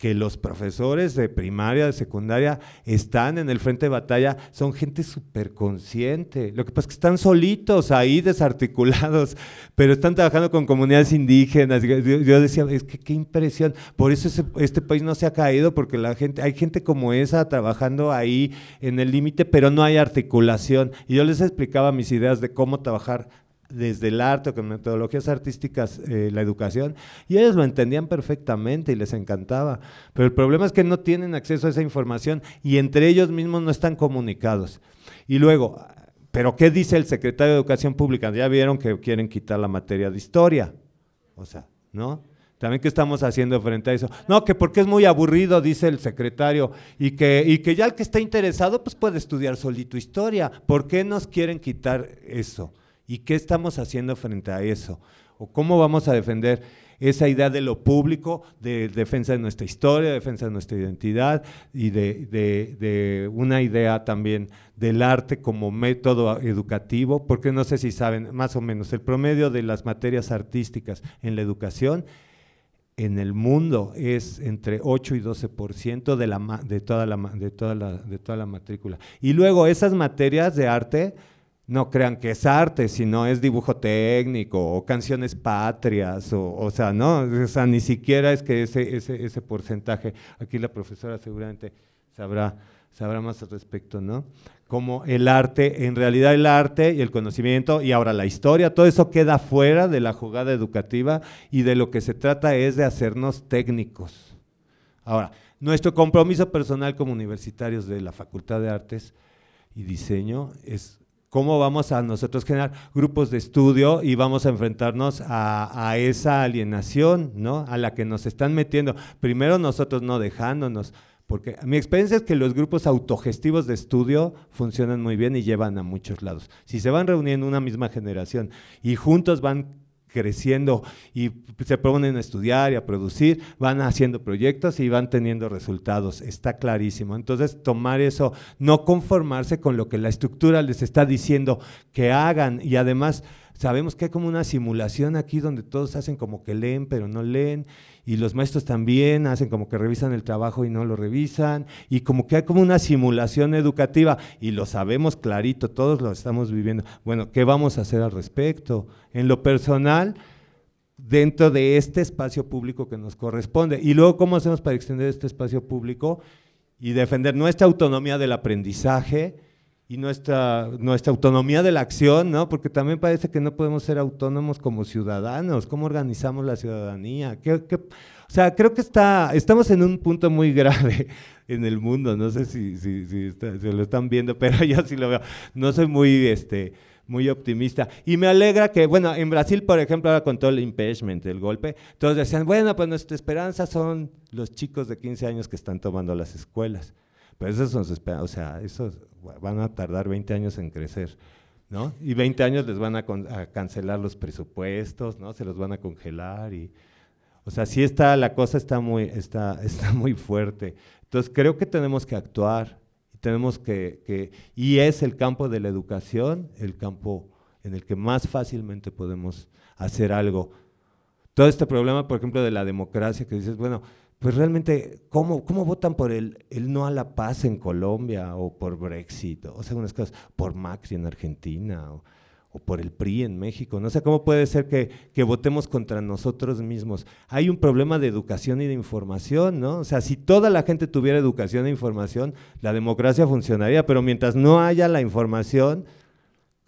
que los profesores de primaria, de secundaria, están en el frente de batalla, son gente súper consciente. Lo que pasa es que están solitos ahí, desarticulados, pero están trabajando con comunidades indígenas. Yo, decía, es que qué impresión. Por eso este país no se ha caído, porque la gente, hay gente como esa trabajando ahí en el límite, pero no hay articulación. Y yo les explicaba mis ideas de cómo trabajar desde el arte o con metodologías artísticas eh, la educación y ellos lo entendían perfectamente y les encantaba. Pero el problema es que no tienen acceso a esa información y entre ellos mismos no están comunicados. Y luego, ¿pero qué dice el secretario de Educación Pública? Ya vieron que quieren quitar la materia de historia. O sea, ¿no? También qué estamos haciendo frente a eso. No, que porque es muy aburrido, dice el secretario, y que, y que ya el que está interesado pues puede estudiar solito historia. ¿Por qué nos quieren quitar eso? ¿Y qué estamos haciendo frente a eso? ¿O cómo vamos a defender esa idea de lo público, de defensa de nuestra historia, de defensa de nuestra identidad y de, una idea también del arte como método educativo? Porque no sé si saben, más o menos, el promedio de las materias artísticas en la educación en el mundo es entre 8 y 12% de, la, de, toda la, de, toda la, de toda la matrícula. Y luego esas materias de arte no crean que es arte, sino es dibujo técnico o canciones patrias, o, o sea, no, o sea, ni siquiera es que ese, ese, ese porcentaje, aquí la profesora seguramente sabrá, sabrá más al respecto, ¿no? Como el arte, en realidad el arte y el conocimiento y ahora la historia, todo eso queda fuera de la jugada educativa y de lo que se trata es de hacernos técnicos. Ahora, nuestro compromiso personal como universitarios de la Facultad de Artes y Diseño es cómo vamos a nosotros generar grupos de estudio y vamos a enfrentarnos a, esa alienación, ¿no? A la que nos están metiendo. Primero nosotros no dejándonos, porque mi experiencia es que los grupos autogestivos de estudio funcionan muy bien y llevan a muchos lados. Si se van reuniendo una misma generación y juntos van creciendo y se proponen a estudiar y a producir, van haciendo proyectos y van teniendo resultados, está clarísimo. Entonces, tomar eso, no conformarse con lo que la estructura les está diciendo que hagan y además sabemos que hay como una simulación aquí donde todos hacen como que leen pero no leen y los maestros también hacen como que revisan el trabajo y no lo revisan, y como que hay como una simulación educativa, y lo sabemos clarito, todos lo estamos viviendo. Bueno, ¿qué vamos a hacer al respecto? En lo personal, dentro de este espacio público que nos corresponde. Y luego, ¿cómo hacemos para extender este espacio público y defender nuestra autonomía del aprendizaje? Y nuestra, nuestra autonomía de la acción, ¿no? Porque también parece que no podemos ser autónomos como ciudadanos. ¿Cómo organizamos la ciudadanía? ¿Qué, o sea, creo que está, estamos en un punto muy grave en el mundo. No sé si, si lo están viendo, pero yo sí lo veo. No soy muy, este, muy optimista. Y me alegra que, bueno, en Brasil, por ejemplo, ahora con todo el impeachment, el golpe, todos decían, bueno, pues nuestra esperanza son los chicos de 15 años que están tomando las escuelas. Pero eso nos espera, o sea, esos van a tardar 20 años en crecer, ¿no? Y 20 años les van a, cancelar los presupuestos, ¿no? Se los van a congelar y, o sea, sí está, la cosa está muy, está, está muy fuerte. Entonces creo que tenemos que actuar, tenemos que, que, y es el campo de la educación, el campo en el que más fácilmente podemos hacer algo. Todo este problema, por ejemplo, de la democracia, que dices, bueno, pues realmente, ¿cómo, cómo votan por el, el, no a la paz en Colombia o por Brexit? O sea, unas cosas, por Macri en Argentina o, por el PRI en México. No sé cómo puede ser que, que, votemos contra nosotros mismos. Hay un problema de educación y de información, ¿no? O sea, si toda la gente tuviera educación e información, la democracia funcionaría, pero mientras no haya la información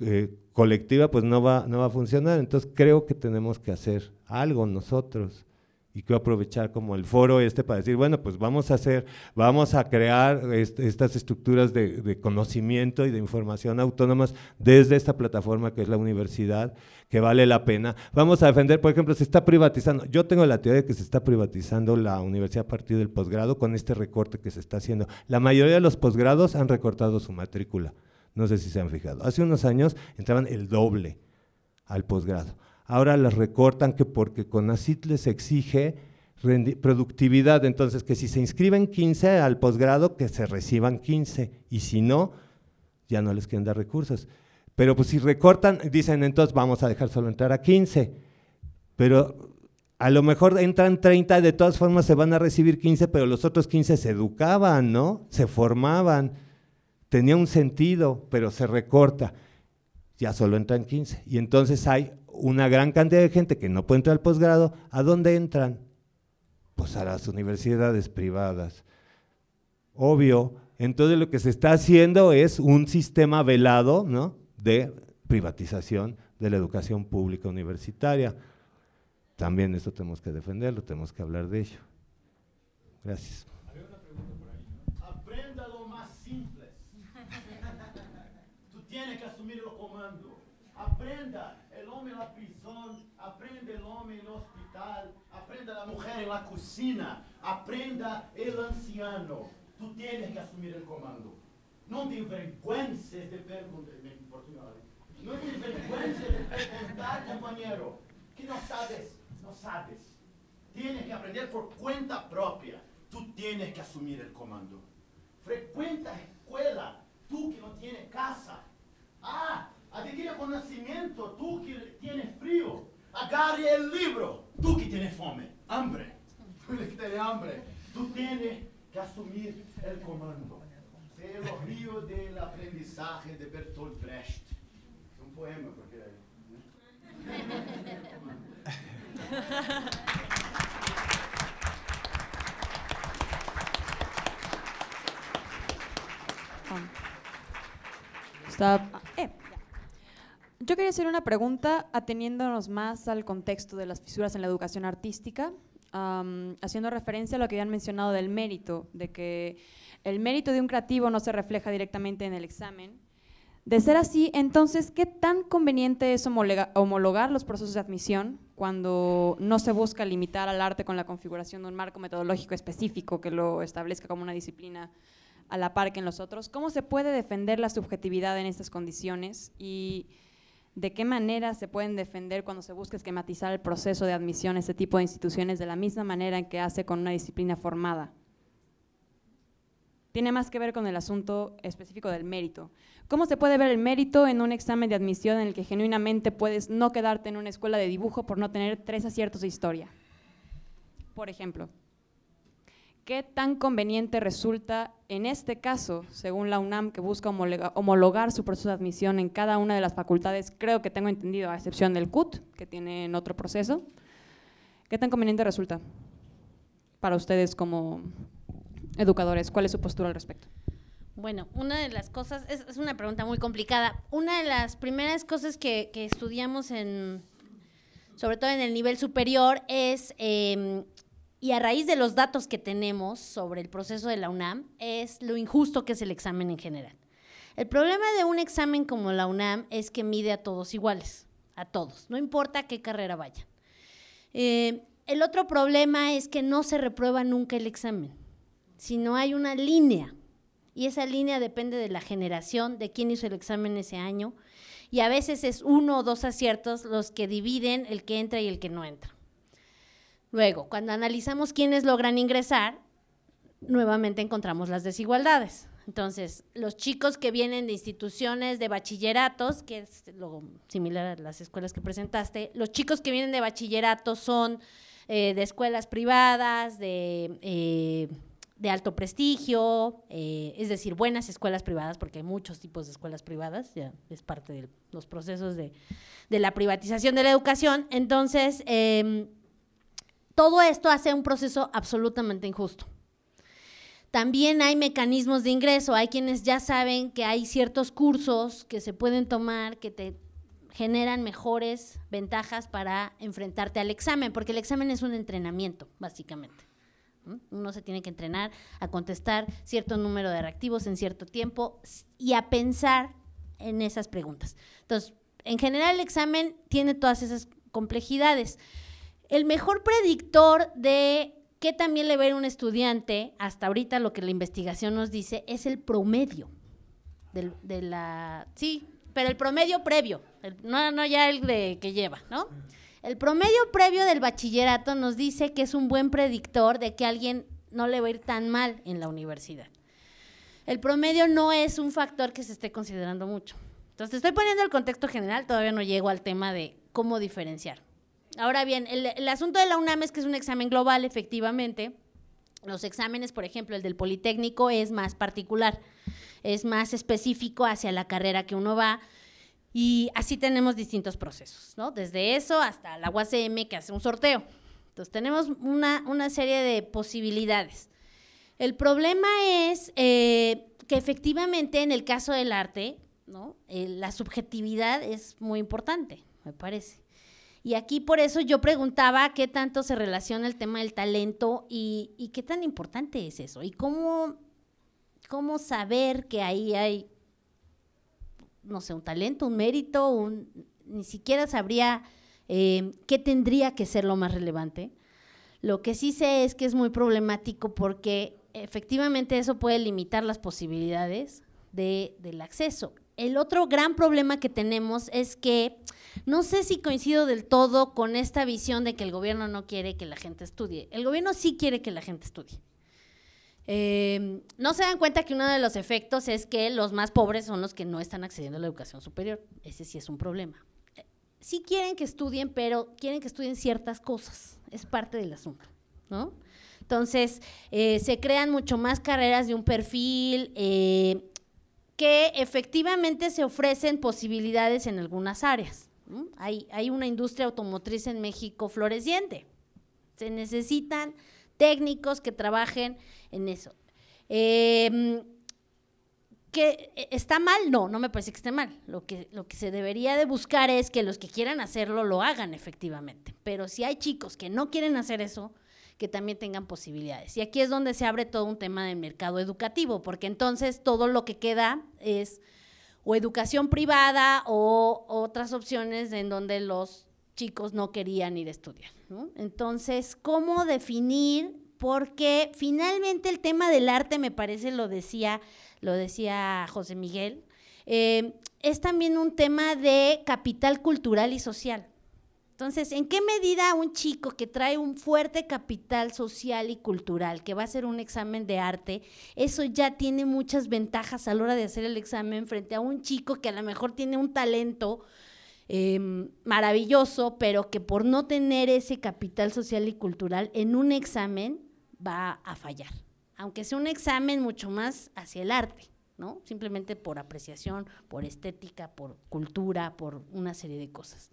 eh, colectiva, pues no va, no va a funcionar. Entonces creo que tenemos que hacer algo nosotros y quiero aprovechar como el foro este para decir, bueno, pues vamos a hacer, vamos a crear estas estructuras de, conocimiento y de información autónomas desde esta plataforma que es la universidad, que vale la pena. Vamos a defender, por ejemplo, se está privatizando, yo tengo la teoría de que se está privatizando la universidad a partir del posgrado con este recorte que se está haciendo. La mayoría de los posgrados han recortado su matrícula, no sé si se han fijado. Hace unos años entraban el doble al posgrado ahora las recortan que porque CONACIT les exige productividad, entonces que si se inscriben 15 al posgrado, que se reciban 15, y si no, ya no les quieren dar recursos. Pero pues si recortan, dicen entonces vamos a dejar solo entrar a 15, pero a lo mejor entran 30, de todas formas se van a recibir 15, pero los otros 15 se educaban, ¿no? Se formaban, tenía un sentido, pero se recorta, ya solo entran 15. Y entonces hay una gran cantidad de gente que no puede entrar al posgrado, ¿a dónde entran? Pues a las universidades privadas. Obvio, entonces lo que se está haciendo es un sistema velado ¿no? de privatización de la educación pública universitaria. También eso tenemos que defenderlo, tenemos que hablar de ello. Gracias. Aprenda lo más simple. Que asumir el comando. Aprenda homem na prisão, aprenda o homem no hospital, aprenda a mulher na cozinha, aprenda o anciano. Tu tens que assumir o comando. Não tem vergonha de português, não tem vergonha de perguntar, companheiro, que não sabes, não sabes. Tienes que aprender por conta própria. Tu tienes que assumir o comando. Frequenta a escola, tu que não tienes casa. Ah, Adquiere conocimiento, tú que tienes frío. Agarre el libro, tú que tienes fome, hambre. Tú que tienes hambre. Tú tienes que asumir el comando. Se el río del aprendizaje de Bertolt Brecht. Es un poema, porque... Stop. Eh. Yo quería hacer una pregunta ateniéndonos más al contexto de las fisuras en la educación artística, haciendo referencia a lo que habían mencionado del mérito, de que el mérito de un creativo no se refleja directamente en el examen. De ser así, entonces, ¿qué tan conveniente es homologar los procesos de admisión cuando no se busca limitar al arte con la configuración de un marco metodológico específico que lo establezca como una disciplina a la par que en los otros? ¿Cómo se puede defender la subjetividad en estas condiciones? Y de qué manera se pueden defender cuando se busca esquematizar el proceso de admisión a este tipo de instituciones de la misma manera en que hace con una disciplina formada. Tiene más que ver con el asunto específico del mérito. ¿Cómo se puede ver el mérito en un examen de admisión en el que genuinamente puedes no quedarte en una escuela de dibujo por no tener tres aciertos de historia? Por ejemplo, ¿Qué tan conveniente resulta en este caso, según la UNAM, que busca homologar su proceso de admisión en cada una de las facultades, creo que tengo entendido, a excepción del CUT, que tiene en otro proceso? ¿Qué tan conveniente resulta para ustedes como educadores? ¿Cuál es su postura al respecto? Bueno, una de las cosas, es, una pregunta muy complicada. Una de las primeras cosas que, estudiamos en, sobre todo en el nivel superior, es em, y a raíz de los datos que tenemos sobre el proceso de la UNAM, es lo injusto que es el examen en general. El problema de un examen como la UNAM es que mide a todos iguales, a todos, no importa qué carrera vayan. Eh, el otro problema es que no se reprueba nunca el examen, sino hay una línea, y esa línea depende de la generación, de quién hizo el examen ese año, y a veces es uno o dos aciertos los que dividen el que entra y el que no entra. Luego, cuando analizamos quiénes logran ingresar, nuevamente encontramos las desigualdades. Entonces, los chicos que vienen de instituciones de bachilleratos, que es lo similar a las escuelas que presentaste, los chicos que vienen de bachilleratos son eh, de escuelas privadas, de, eh, alto prestigio, eh, es decir, buenas escuelas privadas, porque hay muchos tipos de escuelas privadas, ya es parte de los procesos de, de la privatización de la educación. Entonces, em, todo esto hace un proceso absolutamente injusto. También hay mecanismos de ingreso, hay quienes ya saben que hay ciertos cursos que se pueden tomar que te generan mejores ventajas para enfrentarte al examen, porque el examen es un entrenamiento, básicamente. Uno se tiene que entrenar a contestar cierto número de reactivos en cierto tiempo y a pensar en esas preguntas. Entonces, en general el examen tiene todas esas complejidades. El mejor predictor de qué también le ir un estudiante, hasta ahorita lo que la investigación nos dice, es el promedio de la... Sí, pero el promedio previo, no, no ya el de que lleva, ¿no? El promedio previo del bachillerato nos dice que es un buen predictor de que alguien no le va a ir tan mal en la universidad. El promedio no es un factor que se esté considerando mucho. Entonces, estoy poniendo el contexto general, todavía no llego al tema de cómo diferenciar. Ahora bien, el, asunto de la UNAM es que es un examen global, efectivamente. Los exámenes, por ejemplo, el del Politécnico es más particular, es más específico hacia la carrera que uno va y así tenemos distintos procesos, ¿no? Desde eso hasta la UACM que hace un sorteo. Entonces tenemos una, una serie de posibilidades. El problema es eh, que efectivamente en el caso del arte, ¿no? Eh, la subjetividad es muy importante, me parece. Y aquí por eso yo preguntaba qué tanto se relaciona el tema del talento y, qué tan importante es eso y cómo, cómo saber que ahí hay no sé, un talento, un mérito, un, ni siquiera sabría eh, qué tendría que ser lo más relevante. Lo que sí sé es que es muy problemático porque efectivamente eso puede limitar las posibilidades de, del acceso. El otro gran problema que tenemos es que no sé si coincido del todo con esta visión de que el gobierno no quiere que la gente estudie. El gobierno sí quiere que la gente estudie. Em, no se dan cuenta que uno de los efectos es que los más pobres son los que no están accediendo a la educación superior. Ese sí es un problema. sí quieren que estudien, pero quieren que estudien ciertas cosas. Es parte del asunto, ¿no? Entonces, eh, se crean mucho más carreras de un perfil eh, que efectivamente se ofrecen posibilidades en algunas áreas. Hay, hay una industria automotriz en México floreciente. Se necesitan técnicos que trabajen en eso. Em, ¿Que está mal? No, no me parece que esté mal. Lo que, lo que se debería de buscar es que los que quieran hacerlo lo hagan efectivamente. Pero si hay chicos que no quieren hacer eso, que también tengan posibilidades. Y aquí es donde se abre todo un tema del mercado educativo, porque entonces todo lo que queda es o educación privada o otras opciones en donde los chicos no querían ir a estudiar. Entonces, ¿cómo definir porque finalmente el tema del arte, me parece, lo decía, lo decía José Miguel, eh, es también un tema de capital cultural y social. Entonces, ¿en qué medida un chico que trae un fuerte capital social y cultural, que va a hacer un examen de arte, eso ya tiene muchas ventajas a la hora de hacer el examen frente a un chico que a lo mejor tiene un talento em, maravilloso, pero que por no tener ese capital social y cultural en un examen va a fallar, aunque sea un examen mucho más hacia el arte, ¿no? Simplemente por apreciación, por estética, por cultura, por una serie de cosas.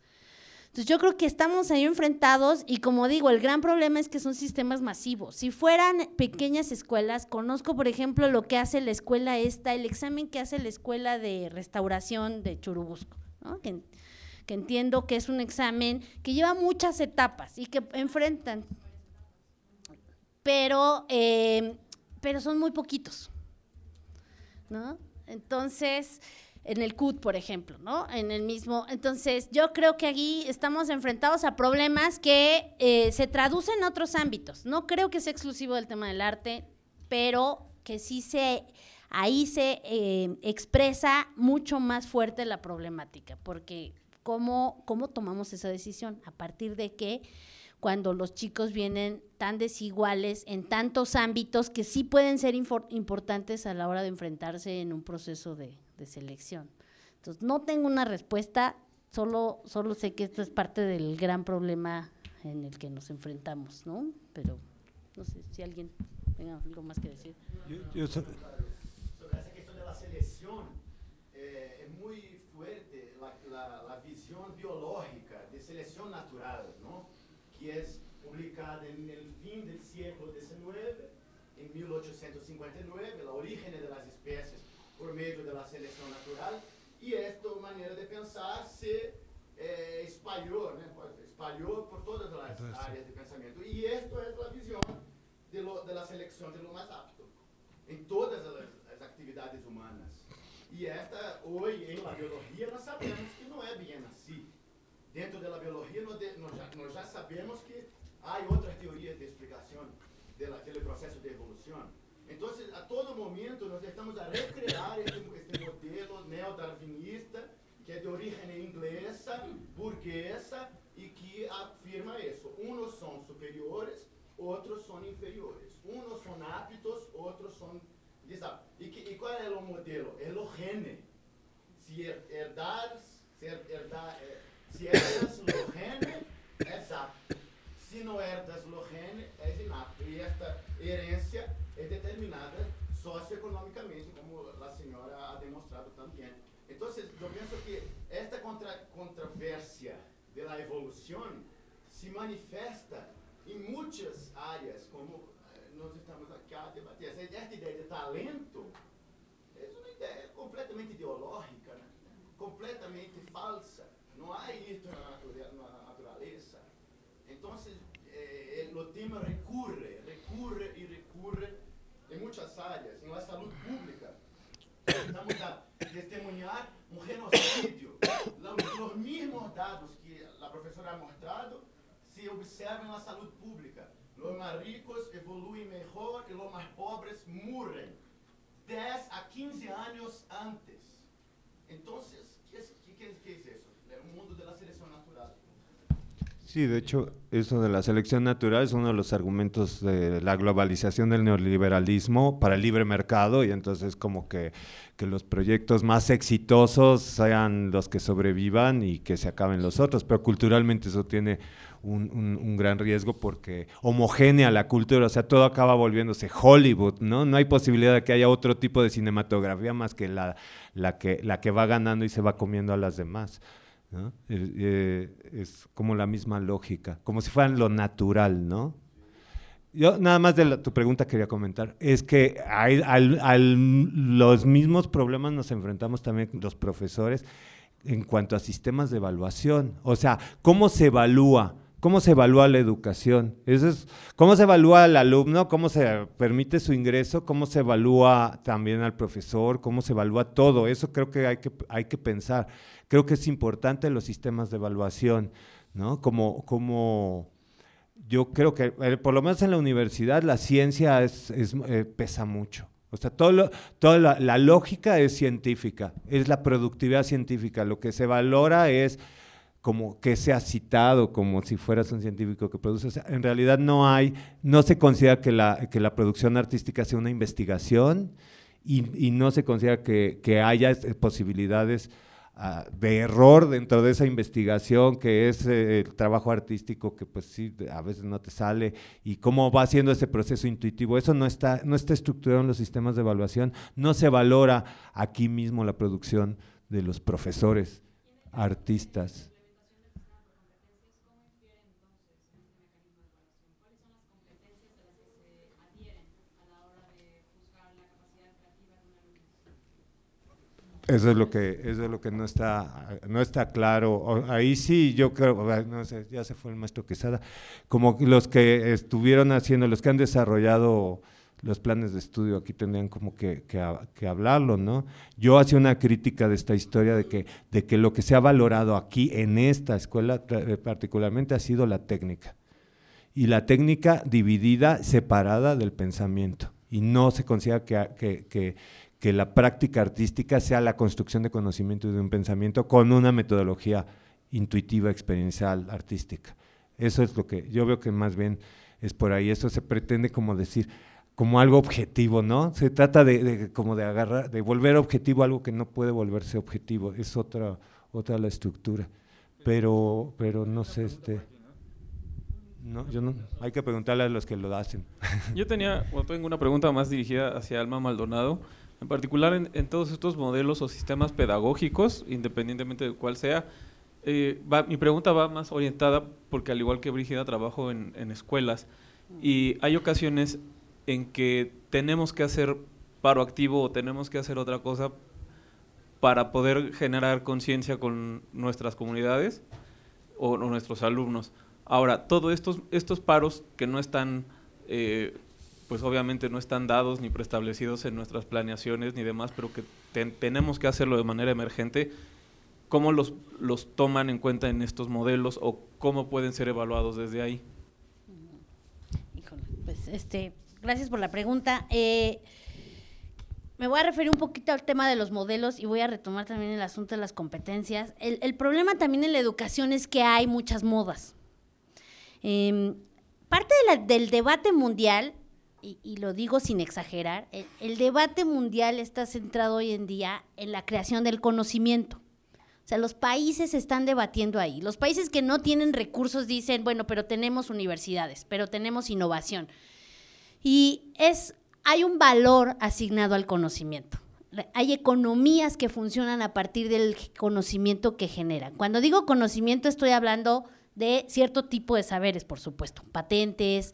Entonces yo creo que estamos ahí enfrentados y como digo, el gran problema es que son sistemas masivos. Si fueran pequeñas escuelas, conozco por ejemplo lo que hace la escuela esta, el examen que hace la escuela de restauración de Churubusco, ¿no? que, entiendo que es un examen que lleva muchas etapas y que enfrentan pero, em, pero son muy poquitos, ¿no? Entonces, en el CUT, por ejemplo, ¿no? En el mismo. Entonces, yo creo que aquí estamos enfrentados a problemas que eh, se traducen en otros ámbitos. No creo que sea exclusivo del tema del arte, pero que sí se. Ahí se eh, expresa mucho más fuerte la problemática, porque ¿cómo, ¿cómo tomamos esa decisión? ¿A partir de qué? cuando los chicos vienen tan desiguales en tantos ámbitos que sí pueden ser importantes a la hora de enfrentarse en un proceso de, selección. Entonces, no tengo una respuesta, solo, solo sé que esto es parte del gran problema en el que nos enfrentamos, ¿no? Pero no sé si alguien tenga algo más que decir. Yo, sobre esa cuestión de la selección, eh, es muy fuerte la, la visión biológica de selección natural, ¿no? que é publicada no fim do século XIX, em 1859, a origem das espécies por meio da seleção natural, e esta maneira de pensar se espalhou, né? espalhou por todas as áreas de pensamento. E esta é a visão de la selección de lo mais apto em todas as, as atividades humanas. E esta, hoje, em la biologia, nós sabemos que não é bem assim. Dentro da biologia, nós, nós, já, nós já sabemos que há outras teorias de explicação daquele processo de evolução. Então, a todo momento, nós estamos a recriar este, este modelo neodarwinista, que é de origem inglesa, burguesa, e que afirma isso. Uns são superiores, outros são inferiores. Uns são aptos, outros são desaptos. E, e qual é o modelo? É o gene. Se herdares, se, herdar, eh, se herdas o gene, é apto. Se não herdas o gene, é inapto. E esta herência é determinada socioeconomicamente, como a senhora ha demonstrado também. Então, eu penso que esta contra, controvérsia da evolução se manifesta em muitas áreas, como eh, nós estamos aqui a debater. Essa ideia de talento é uma ideia completamente ideológica, né? completamente falsa. Não há isso na natureza. Então, eh, o tema recurre, recurre e recurre em muitas áreas. Em la saúde pública, estamos a testemunhar um genocídio. Os mesmos dados que a professora mostrado se observam na saúde pública. Os mais ricos evoluem melhor e os mais pobres morrem 10 a 15 anos antes. Então, ¿qué, qué, qué es eso? El Sí, de hecho, eso de la selección natural es uno de los argumentos de la globalización del neoliberalismo para el libre mercado y entonces como que, que los proyectos más exitosos sean los que sobrevivan y que se acaben los otros, pero culturalmente eso tiene un, un, gran riesgo porque homogénea la cultura, o sea, todo acaba volviéndose Hollywood, ¿no? No hay posibilidad de que haya otro tipo de cinematografía más que la, la, que, la que va ganando y se va comiendo a las demás. Eh, es como la misma lógica, como si fueran lo natural, ¿no? Yo nada más de tu pregunta quería comentar, es que hay, los mismos problemas nos enfrentamos también los profesores en cuanto a sistemas de evaluación, o sea, ¿cómo se evalúa? ¿Cómo se evalúa la educación? Eso es, ¿Cómo se evalúa al alumno? ¿Cómo se permite su ingreso? ¿Cómo se evalúa también al profesor? ¿Cómo se evalúa todo? Eso creo que hay que, hay que pensar. Creo que es importante los sistemas de evaluación, ¿no? Como, como yo creo que, eh, por lo menos en la universidad, la ciencia es, eh, pesa mucho. O sea, todo toda la, la, lógica es científica, es la productividad científica. Lo que se valora es como que sea citado como si fueras un científico que produce. O sea, en realidad no hay, no se considera que la, que la producción artística sea una investigación y, y no se considera que, que haya posibilidades Ah, de error dentro de esa investigación que es eh, el trabajo artístico que pues sí a veces no te sale y cómo va haciendo ese proceso intuitivo eso no está no está estructurado en los sistemas de evaluación no se valora aquí mismo la producción de los profesores artistas Eso es lo que, eso es lo que no está, no está claro. Ahí sí, yo creo, no sé, ya se fue el maestro Quesada, como los que estuvieron haciendo, los que han desarrollado los planes de estudio aquí tendrían como que, que, hablarlo, ¿no? Yo hacía una crítica de esta historia de que, de que lo que se ha valorado aquí en esta escuela eh, particularmente ha sido la técnica. Y la técnica dividida, separada del pensamiento. Y no se considera que, que que la práctica artística sea la construcción de conocimiento y de un pensamiento con una metodología intuitiva, experiencial, artística. Eso es lo que yo veo que más bien es por ahí. Eso se pretende como decir, como algo objetivo, ¿no? Se trata de, como de agarrar, de volver objetivo algo que no puede volverse objetivo. Es otra, otra la estructura. Pero, pero no sé, este. No, yo no, hay que preguntarle a los que lo hacen. Yo tenía, tengo una pregunta más dirigida hacia Alma Maldonado. En particular en, todos estos modelos o sistemas pedagógicos, independientemente de cuál sea, eh, mi pregunta va más orientada porque al igual que Brígida trabajo en, escuelas y hay ocasiones en que tenemos que hacer paro activo o tenemos que hacer otra cosa para poder generar conciencia con nuestras comunidades o, nuestros alumnos. Ahora, todos estos, estos paros que no están, eh, pues obviamente no están dados ni preestablecidos en nuestras planeaciones ni demás, pero que tenemos que hacerlo de manera emergente, ¿cómo los, los toman en cuenta en estos modelos o cómo pueden ser evaluados desde ahí? Pues este, gracias por la pregunta. Eh, me voy a referir un poquito al tema de los modelos y voy a retomar también el asunto de las competencias. El, problema también en la educación es que hay muchas modas. Em, parte del debate mundial, y, lo digo sin exagerar, el, debate mundial está centrado hoy en día en la creación del conocimiento. O sea, los países están debatiendo ahí. Los países que no tienen recursos dicen, bueno, pero tenemos universidades, pero tenemos innovación. Y es hay un valor asignado al conocimiento. Hay economías que funcionan a partir del conocimiento que generan. Cuando digo conocimiento estoy hablando de cierto tipo de saberes, por supuesto, patentes,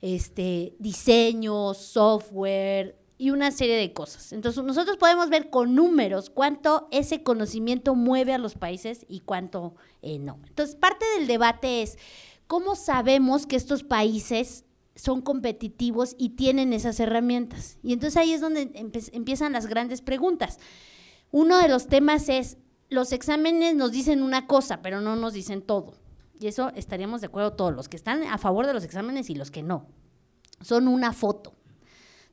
este, diseños, software y una serie de cosas. Entonces nosotros podemos ver con números cuánto ese conocimiento mueve a los países y cuánto eh, no. Entonces parte del debate es cómo sabemos que estos países son competitivos y tienen esas herramientas. Y entonces ahí es donde empiezan las grandes preguntas. Uno de los temas es, los exámenes nos dicen una cosa, pero no nos dicen todo. Y eso estaríamos de acuerdo todos, los que están a favor de los exámenes y los que no. Son una foto.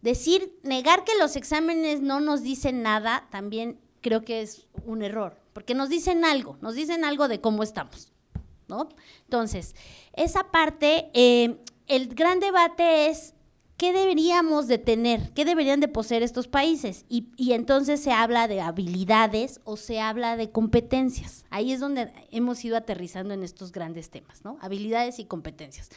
Decir, negar que los exámenes no nos dicen nada, también creo que es un error, porque nos dicen algo, nos dicen algo de cómo estamos. ¿no? Entonces, esa parte, eh, el gran debate es qué deberíamos de tener, qué deberían de poseer estos países. Y, y, entonces se habla de habilidades o se habla de competencias. Ahí es donde hemos ido aterrizando en estos grandes temas, ¿no? Habilidades y competencias.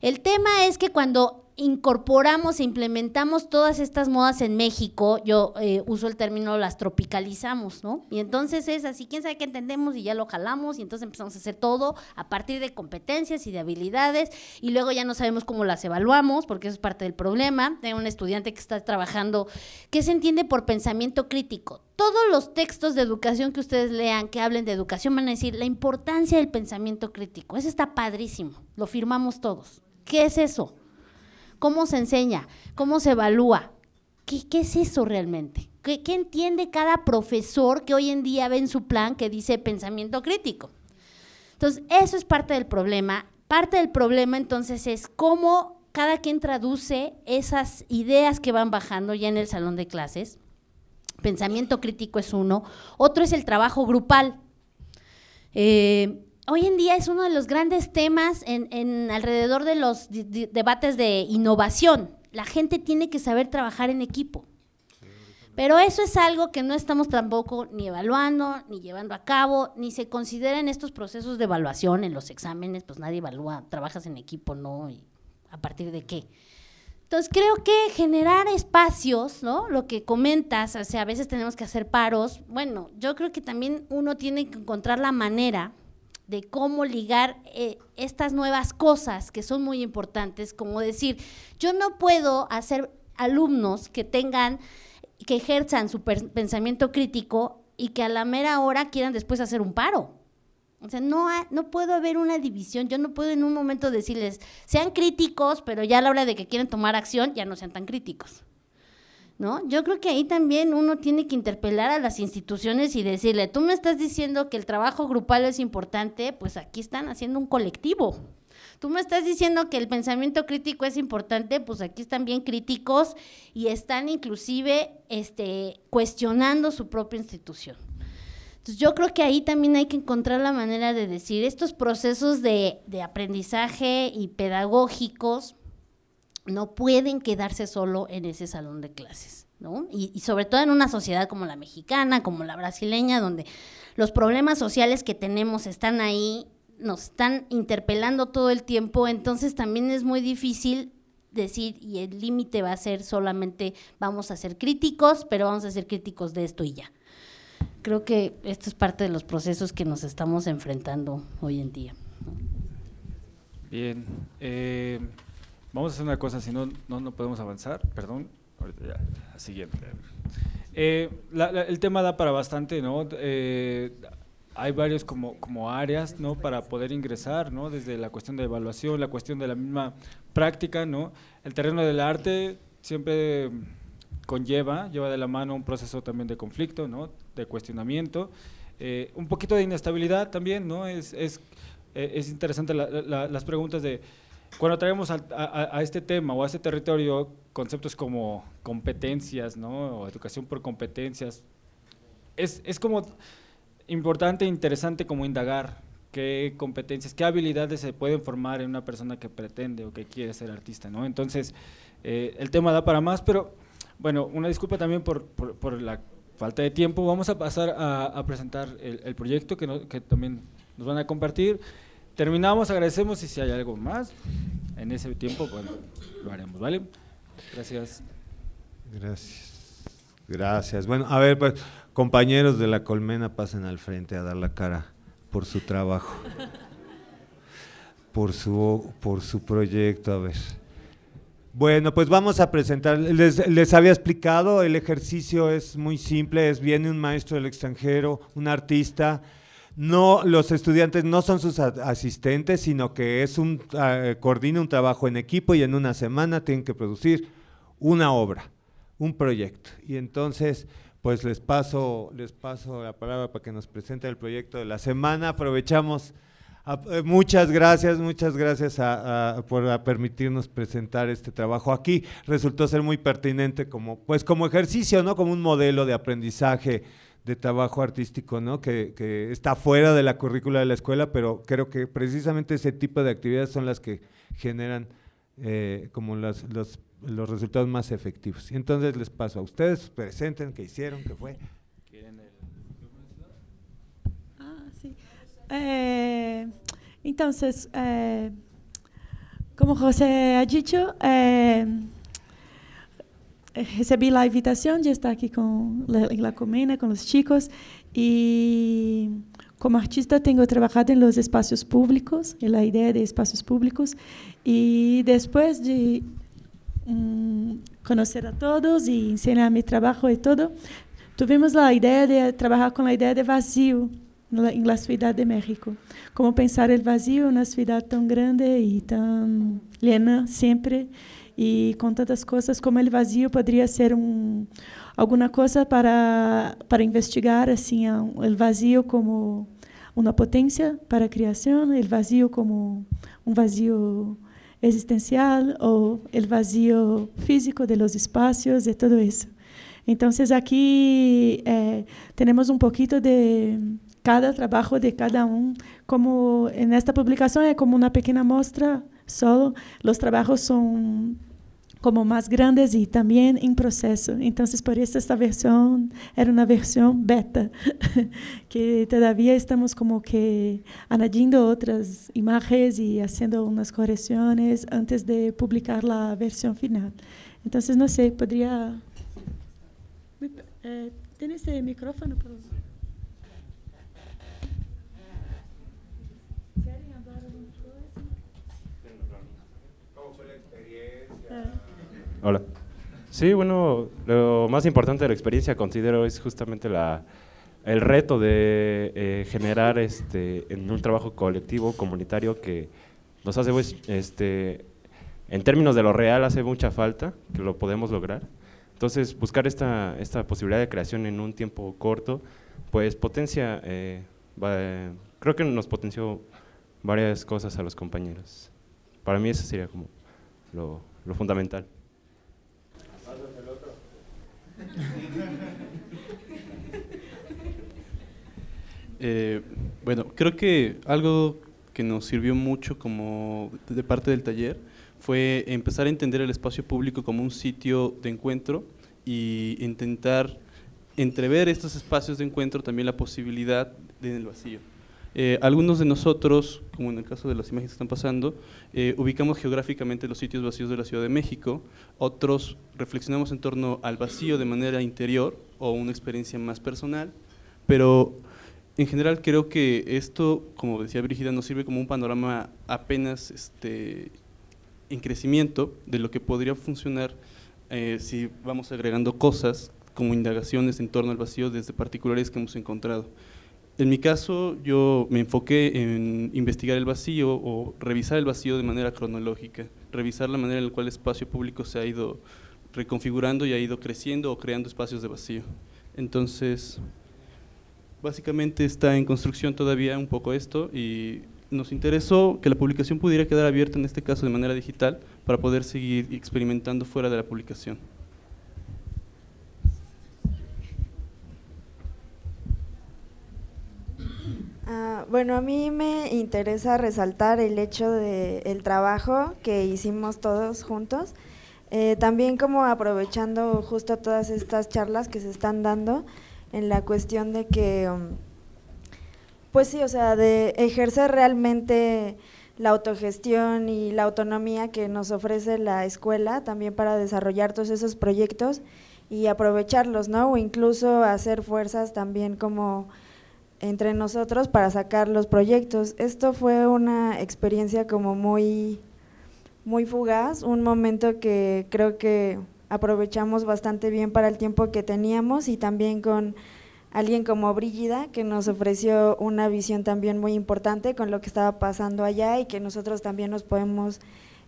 El tema es que cuando incorporamos e implementamos todas estas modas en México, yo eh, uso el término las tropicalizamos, ¿no? Y entonces es así, quién sabe qué entendemos y ya lo jalamos y entonces empezamos a hacer todo a partir de competencias y de habilidades y luego ya no sabemos cómo las evaluamos porque eso es parte del problema. Tengo un estudiante que está trabajando, ¿qué se entiende por pensamiento crítico? Todos los textos de educación que ustedes lean, que hablen de educación, van a decir la importancia del pensamiento crítico. Eso está padrísimo, lo firmamos todos. ¿Qué es eso? ¿Cómo se enseña? ¿Cómo se evalúa? ¿Qué, es eso realmente? ¿Qué, entiende cada profesor que hoy en día ve en su plan que dice pensamiento crítico? Entonces, eso es parte del problema. Parte del problema entonces es cómo cada quien traduce esas ideas que van bajando ya en el salón de clases. Pensamiento crítico es uno. Otro es el trabajo grupal. Eh, hoy en día es uno de los grandes temas en, alrededor de los debates de innovación. La gente tiene que saber trabajar en equipo. Pero eso es algo que no estamos tampoco ni evaluando, ni llevando a cabo, ni se considera en estos procesos de evaluación, en los exámenes, pues nadie evalúa, trabajas en equipo, ¿no? Y ¿A partir de qué? Entonces creo que generar espacios, ¿no? Lo que comentas, o sea, a veces tenemos que hacer paros. Bueno, yo creo que también uno tiene que encontrar la manera de cómo ligar eh, estas nuevas cosas que son muy importantes, como decir, yo no puedo hacer alumnos que tengan, que ejerzan su pensamiento crítico y que a la mera hora quieran después hacer un paro. O sea, no, no puedo haber una división, yo no puedo en un momento decirles, sean críticos, pero ya a la hora de que quieren tomar acción, ya no sean tan críticos. ¿No? Yo creo que ahí también uno tiene que interpelar a las instituciones y decirle, tú me estás diciendo que el trabajo grupal es importante, pues aquí están haciendo un colectivo. Tú me estás diciendo que el pensamiento crítico es importante, pues aquí están bien críticos y están inclusive este, cuestionando su propia institución. Entonces yo creo que ahí también hay que encontrar la manera de decir, estos procesos de, de aprendizaje y pedagógicos, no pueden quedarse solo en ese salón de clases, ¿no? Y, sobre todo en una sociedad como la mexicana, como la brasileña, donde los problemas sociales que tenemos están ahí, nos están interpelando todo el tiempo, entonces también es muy difícil decir, y el límite va a ser solamente vamos a ser críticos, pero vamos a ser críticos de esto y ya. Creo que esto es parte de los procesos que nos estamos enfrentando hoy en día. Bien. Eh, Vamos a hacer una cosa, si no, no, podemos avanzar. Perdón, ahorita ya, siguiente. Eh, el tema da para bastante, ¿no? Eh, hay varios como, como áreas, ¿no? Para poder ingresar, ¿no? Desde la cuestión de evaluación, la cuestión de la misma práctica, ¿no? El terreno del arte siempre conlleva, lleva de la mano un proceso también de conflicto, ¿no? De cuestionamiento, eh, un poquito de inestabilidad también, ¿no? Es, es, es interesante las preguntas de cuando traemos a, a, este tema o a este territorio conceptos como competencias, ¿no? O educación por competencias, es, es como importante e interesante como indagar qué competencias, qué habilidades se pueden formar en una persona que pretende o que quiere ser artista, ¿no? Entonces, eh, el tema da para más, pero bueno, una disculpa también por, por, la falta de tiempo. Vamos a pasar a, presentar el, proyecto que, que también nos van a compartir. Terminamos, agradecemos y si hay algo más en ese tiempo, bueno, lo haremos, ¿vale? Gracias. Gracias. Gracias. Bueno, a ver, pues compañeros de la colmena pasen al frente a dar la cara por su trabajo, por su, por su proyecto, a ver. Bueno, pues vamos a presentar, les, les, había explicado, el ejercicio es muy simple, es viene un maestro del extranjero, un artista, no, los estudiantes no son sus asistentes, sino que es un, uh, coordina un trabajo en equipo y en una semana tienen que producir una obra, un proyecto. Y entonces, pues les paso, les paso la palabra para que nos presente el proyecto de la semana. Aprovechamos, eh, muchas gracias, muchas gracias por permitirnos presentar este trabajo aquí. Resultó ser muy pertinente como, pues como ejercicio, ¿no? Como un modelo de aprendizaje de trabajo artístico, ¿no? Que, que, está fuera de la currícula de la escuela, pero creo que precisamente ese tipo de actividades son las que generan eh, como las, los los resultados más efectivos. Y entonces les paso a ustedes, presenten qué hicieron, qué fue. Ah, sí. Eh, entonces, eh, como José ha dicho, eh, recibí la invitación de estar aquí con la, en la Comena, con los chicos, y como artista tengo trabajado en los espacios públicos, en la idea de espacios públicos, y después de um, conocer a todos y enseñar mi trabajo y todo, tuvimos la idea de trabajar con la idea de vacío en la ciudad de México. Cómo pensar el vacío en una ciudad tan grande y tan llena siempre y con tantas cosas, como el vacío podría ser un, alguna cosa para, para investigar, assim, el vacío como una potencia para creación, el vacío como un vacío existencial o el vacío físico de los espacios, de todo eso. Entonces aquí eh, tenemos un poquito de cada trabajo de cada uno, como en esta publicación es como una pequeña muestra solo, los trabajos son como más grandes y también en proceso. Entonces, por eso esta versión era una versión beta, que todavía estamos como que añadiendo otras imágenes y haciendo unas correcciones antes de publicar la versión final. Entonces, no sé, podría... Eh, ¿Tiene ese micrófono? Por Hola. Sí, bueno, lo más importante de la experiencia considero es justamente la, el reto de eh, generar este, en un trabajo colectivo, comunitario, que nos hace, pues, este, en términos de lo real, hace mucha falta, que lo podemos lograr. Entonces, buscar esta, esta posibilidad de creación en un tiempo corto, pues potencia, eh, creo que nos potenció varias cosas a los compañeros. Para mí eso sería como lo, lo fundamental. Eh, bueno, creo que algo que nos sirvió mucho como de parte del taller fue empezar a entender el espacio público como un sitio de encuentro y intentar entrever estos espacios de encuentro también la posibilidad del vacío. Eh, algunos de nosotros, como en el caso de las imágenes que están pasando, eh, ubicamos geográficamente los sitios vacíos de la Ciudad de México, otros reflexionamos en torno al vacío de manera interior o una experiencia más personal, pero en general creo que esto, como decía Brígida, nos sirve como un panorama apenas este, en crecimiento de lo que podría funcionar eh, si vamos agregando cosas como indagaciones en torno al vacío desde particulares que hemos encontrado. En mi caso, yo me enfoqué en investigar el vacío o revisar el vacío de manera cronológica, revisar la manera en la cual el espacio público se ha ido reconfigurando y ha ido creciendo o creando espacios de vacío. Entonces, básicamente está en construcción todavía un poco esto y nos interesó que la publicación pudiera quedar abierta, en este caso de manera digital, para poder seguir experimentando fuera de la publicación. Ah, bueno, a mí me interesa resaltar el hecho del trabajo que hicimos todos juntos, eh, también como aprovechando justo todas estas charlas que se están dando en la cuestión de que, um, pues sí, o sea, de ejercer realmente la autogestión y la autonomía que nos ofrece la escuela también para desarrollar todos esos proyectos y aprovecharlos, ¿no? O incluso hacer fuerzas también como entre nosotros para sacar los proyectos. Esto fue una experiencia como muy, muy fugaz, un momento que creo que aprovechamos bastante bien para el tiempo que teníamos y también con alguien como Brígida que nos ofreció una visión también muy importante con lo que estaba pasando allá y que nosotros también nos podemos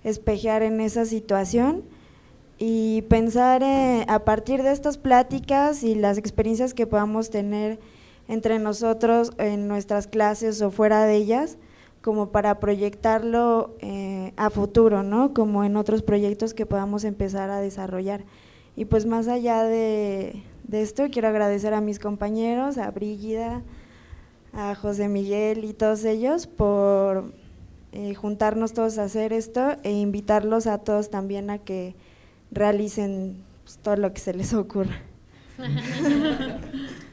espejear en esa situación y pensar eh, a partir de estas pláticas y las experiencias que podamos tener entre nosotros en nuestras clases o fuera de ellas, como para proyectarlo eh, a futuro, ¿no? Como en otros proyectos que podamos empezar a desarrollar. Y pues más allá de, esto, quiero agradecer a mis compañeros, a Brígida, a José Miguel y todos ellos por eh, juntarnos todos a hacer esto e invitarlos a todos también a que realicen pues, todo lo que se les ocurra.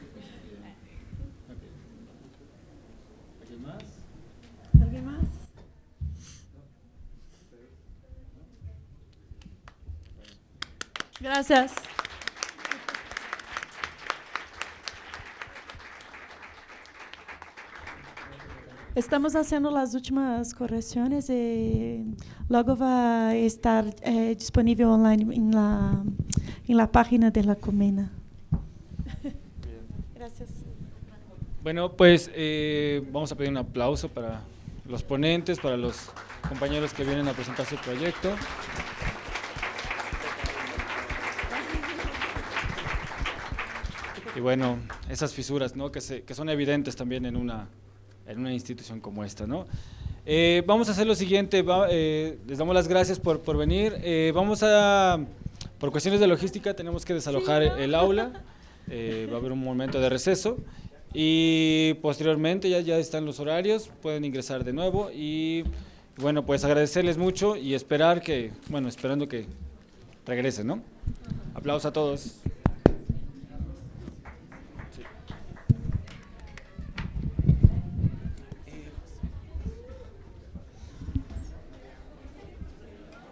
Gracias. Estamos haciendo las últimas correcciones y luego va a estar eh, disponible online en la, en la página de la Comena. Gracias. Bueno, pues eh, vamos a pedir un aplauso para los ponentes, para los compañeros que vienen a presentar su proyecto. Y bueno, esas fisuras ¿no? que, que son evidentes también en una, en una institución como esta. ¿no? Eh, vamos a hacer lo siguiente, eh, les damos las gracias por, por venir. Eh, vamos a, por cuestiones de logística, tenemos que desalojar el aula, va a haber un momento de receso y posteriormente ya, ya están los horarios, pueden ingresar de nuevo y bueno, pues agradecerles mucho y esperar que, bueno, esperando que regresen, ¿no? Aplausos a todos.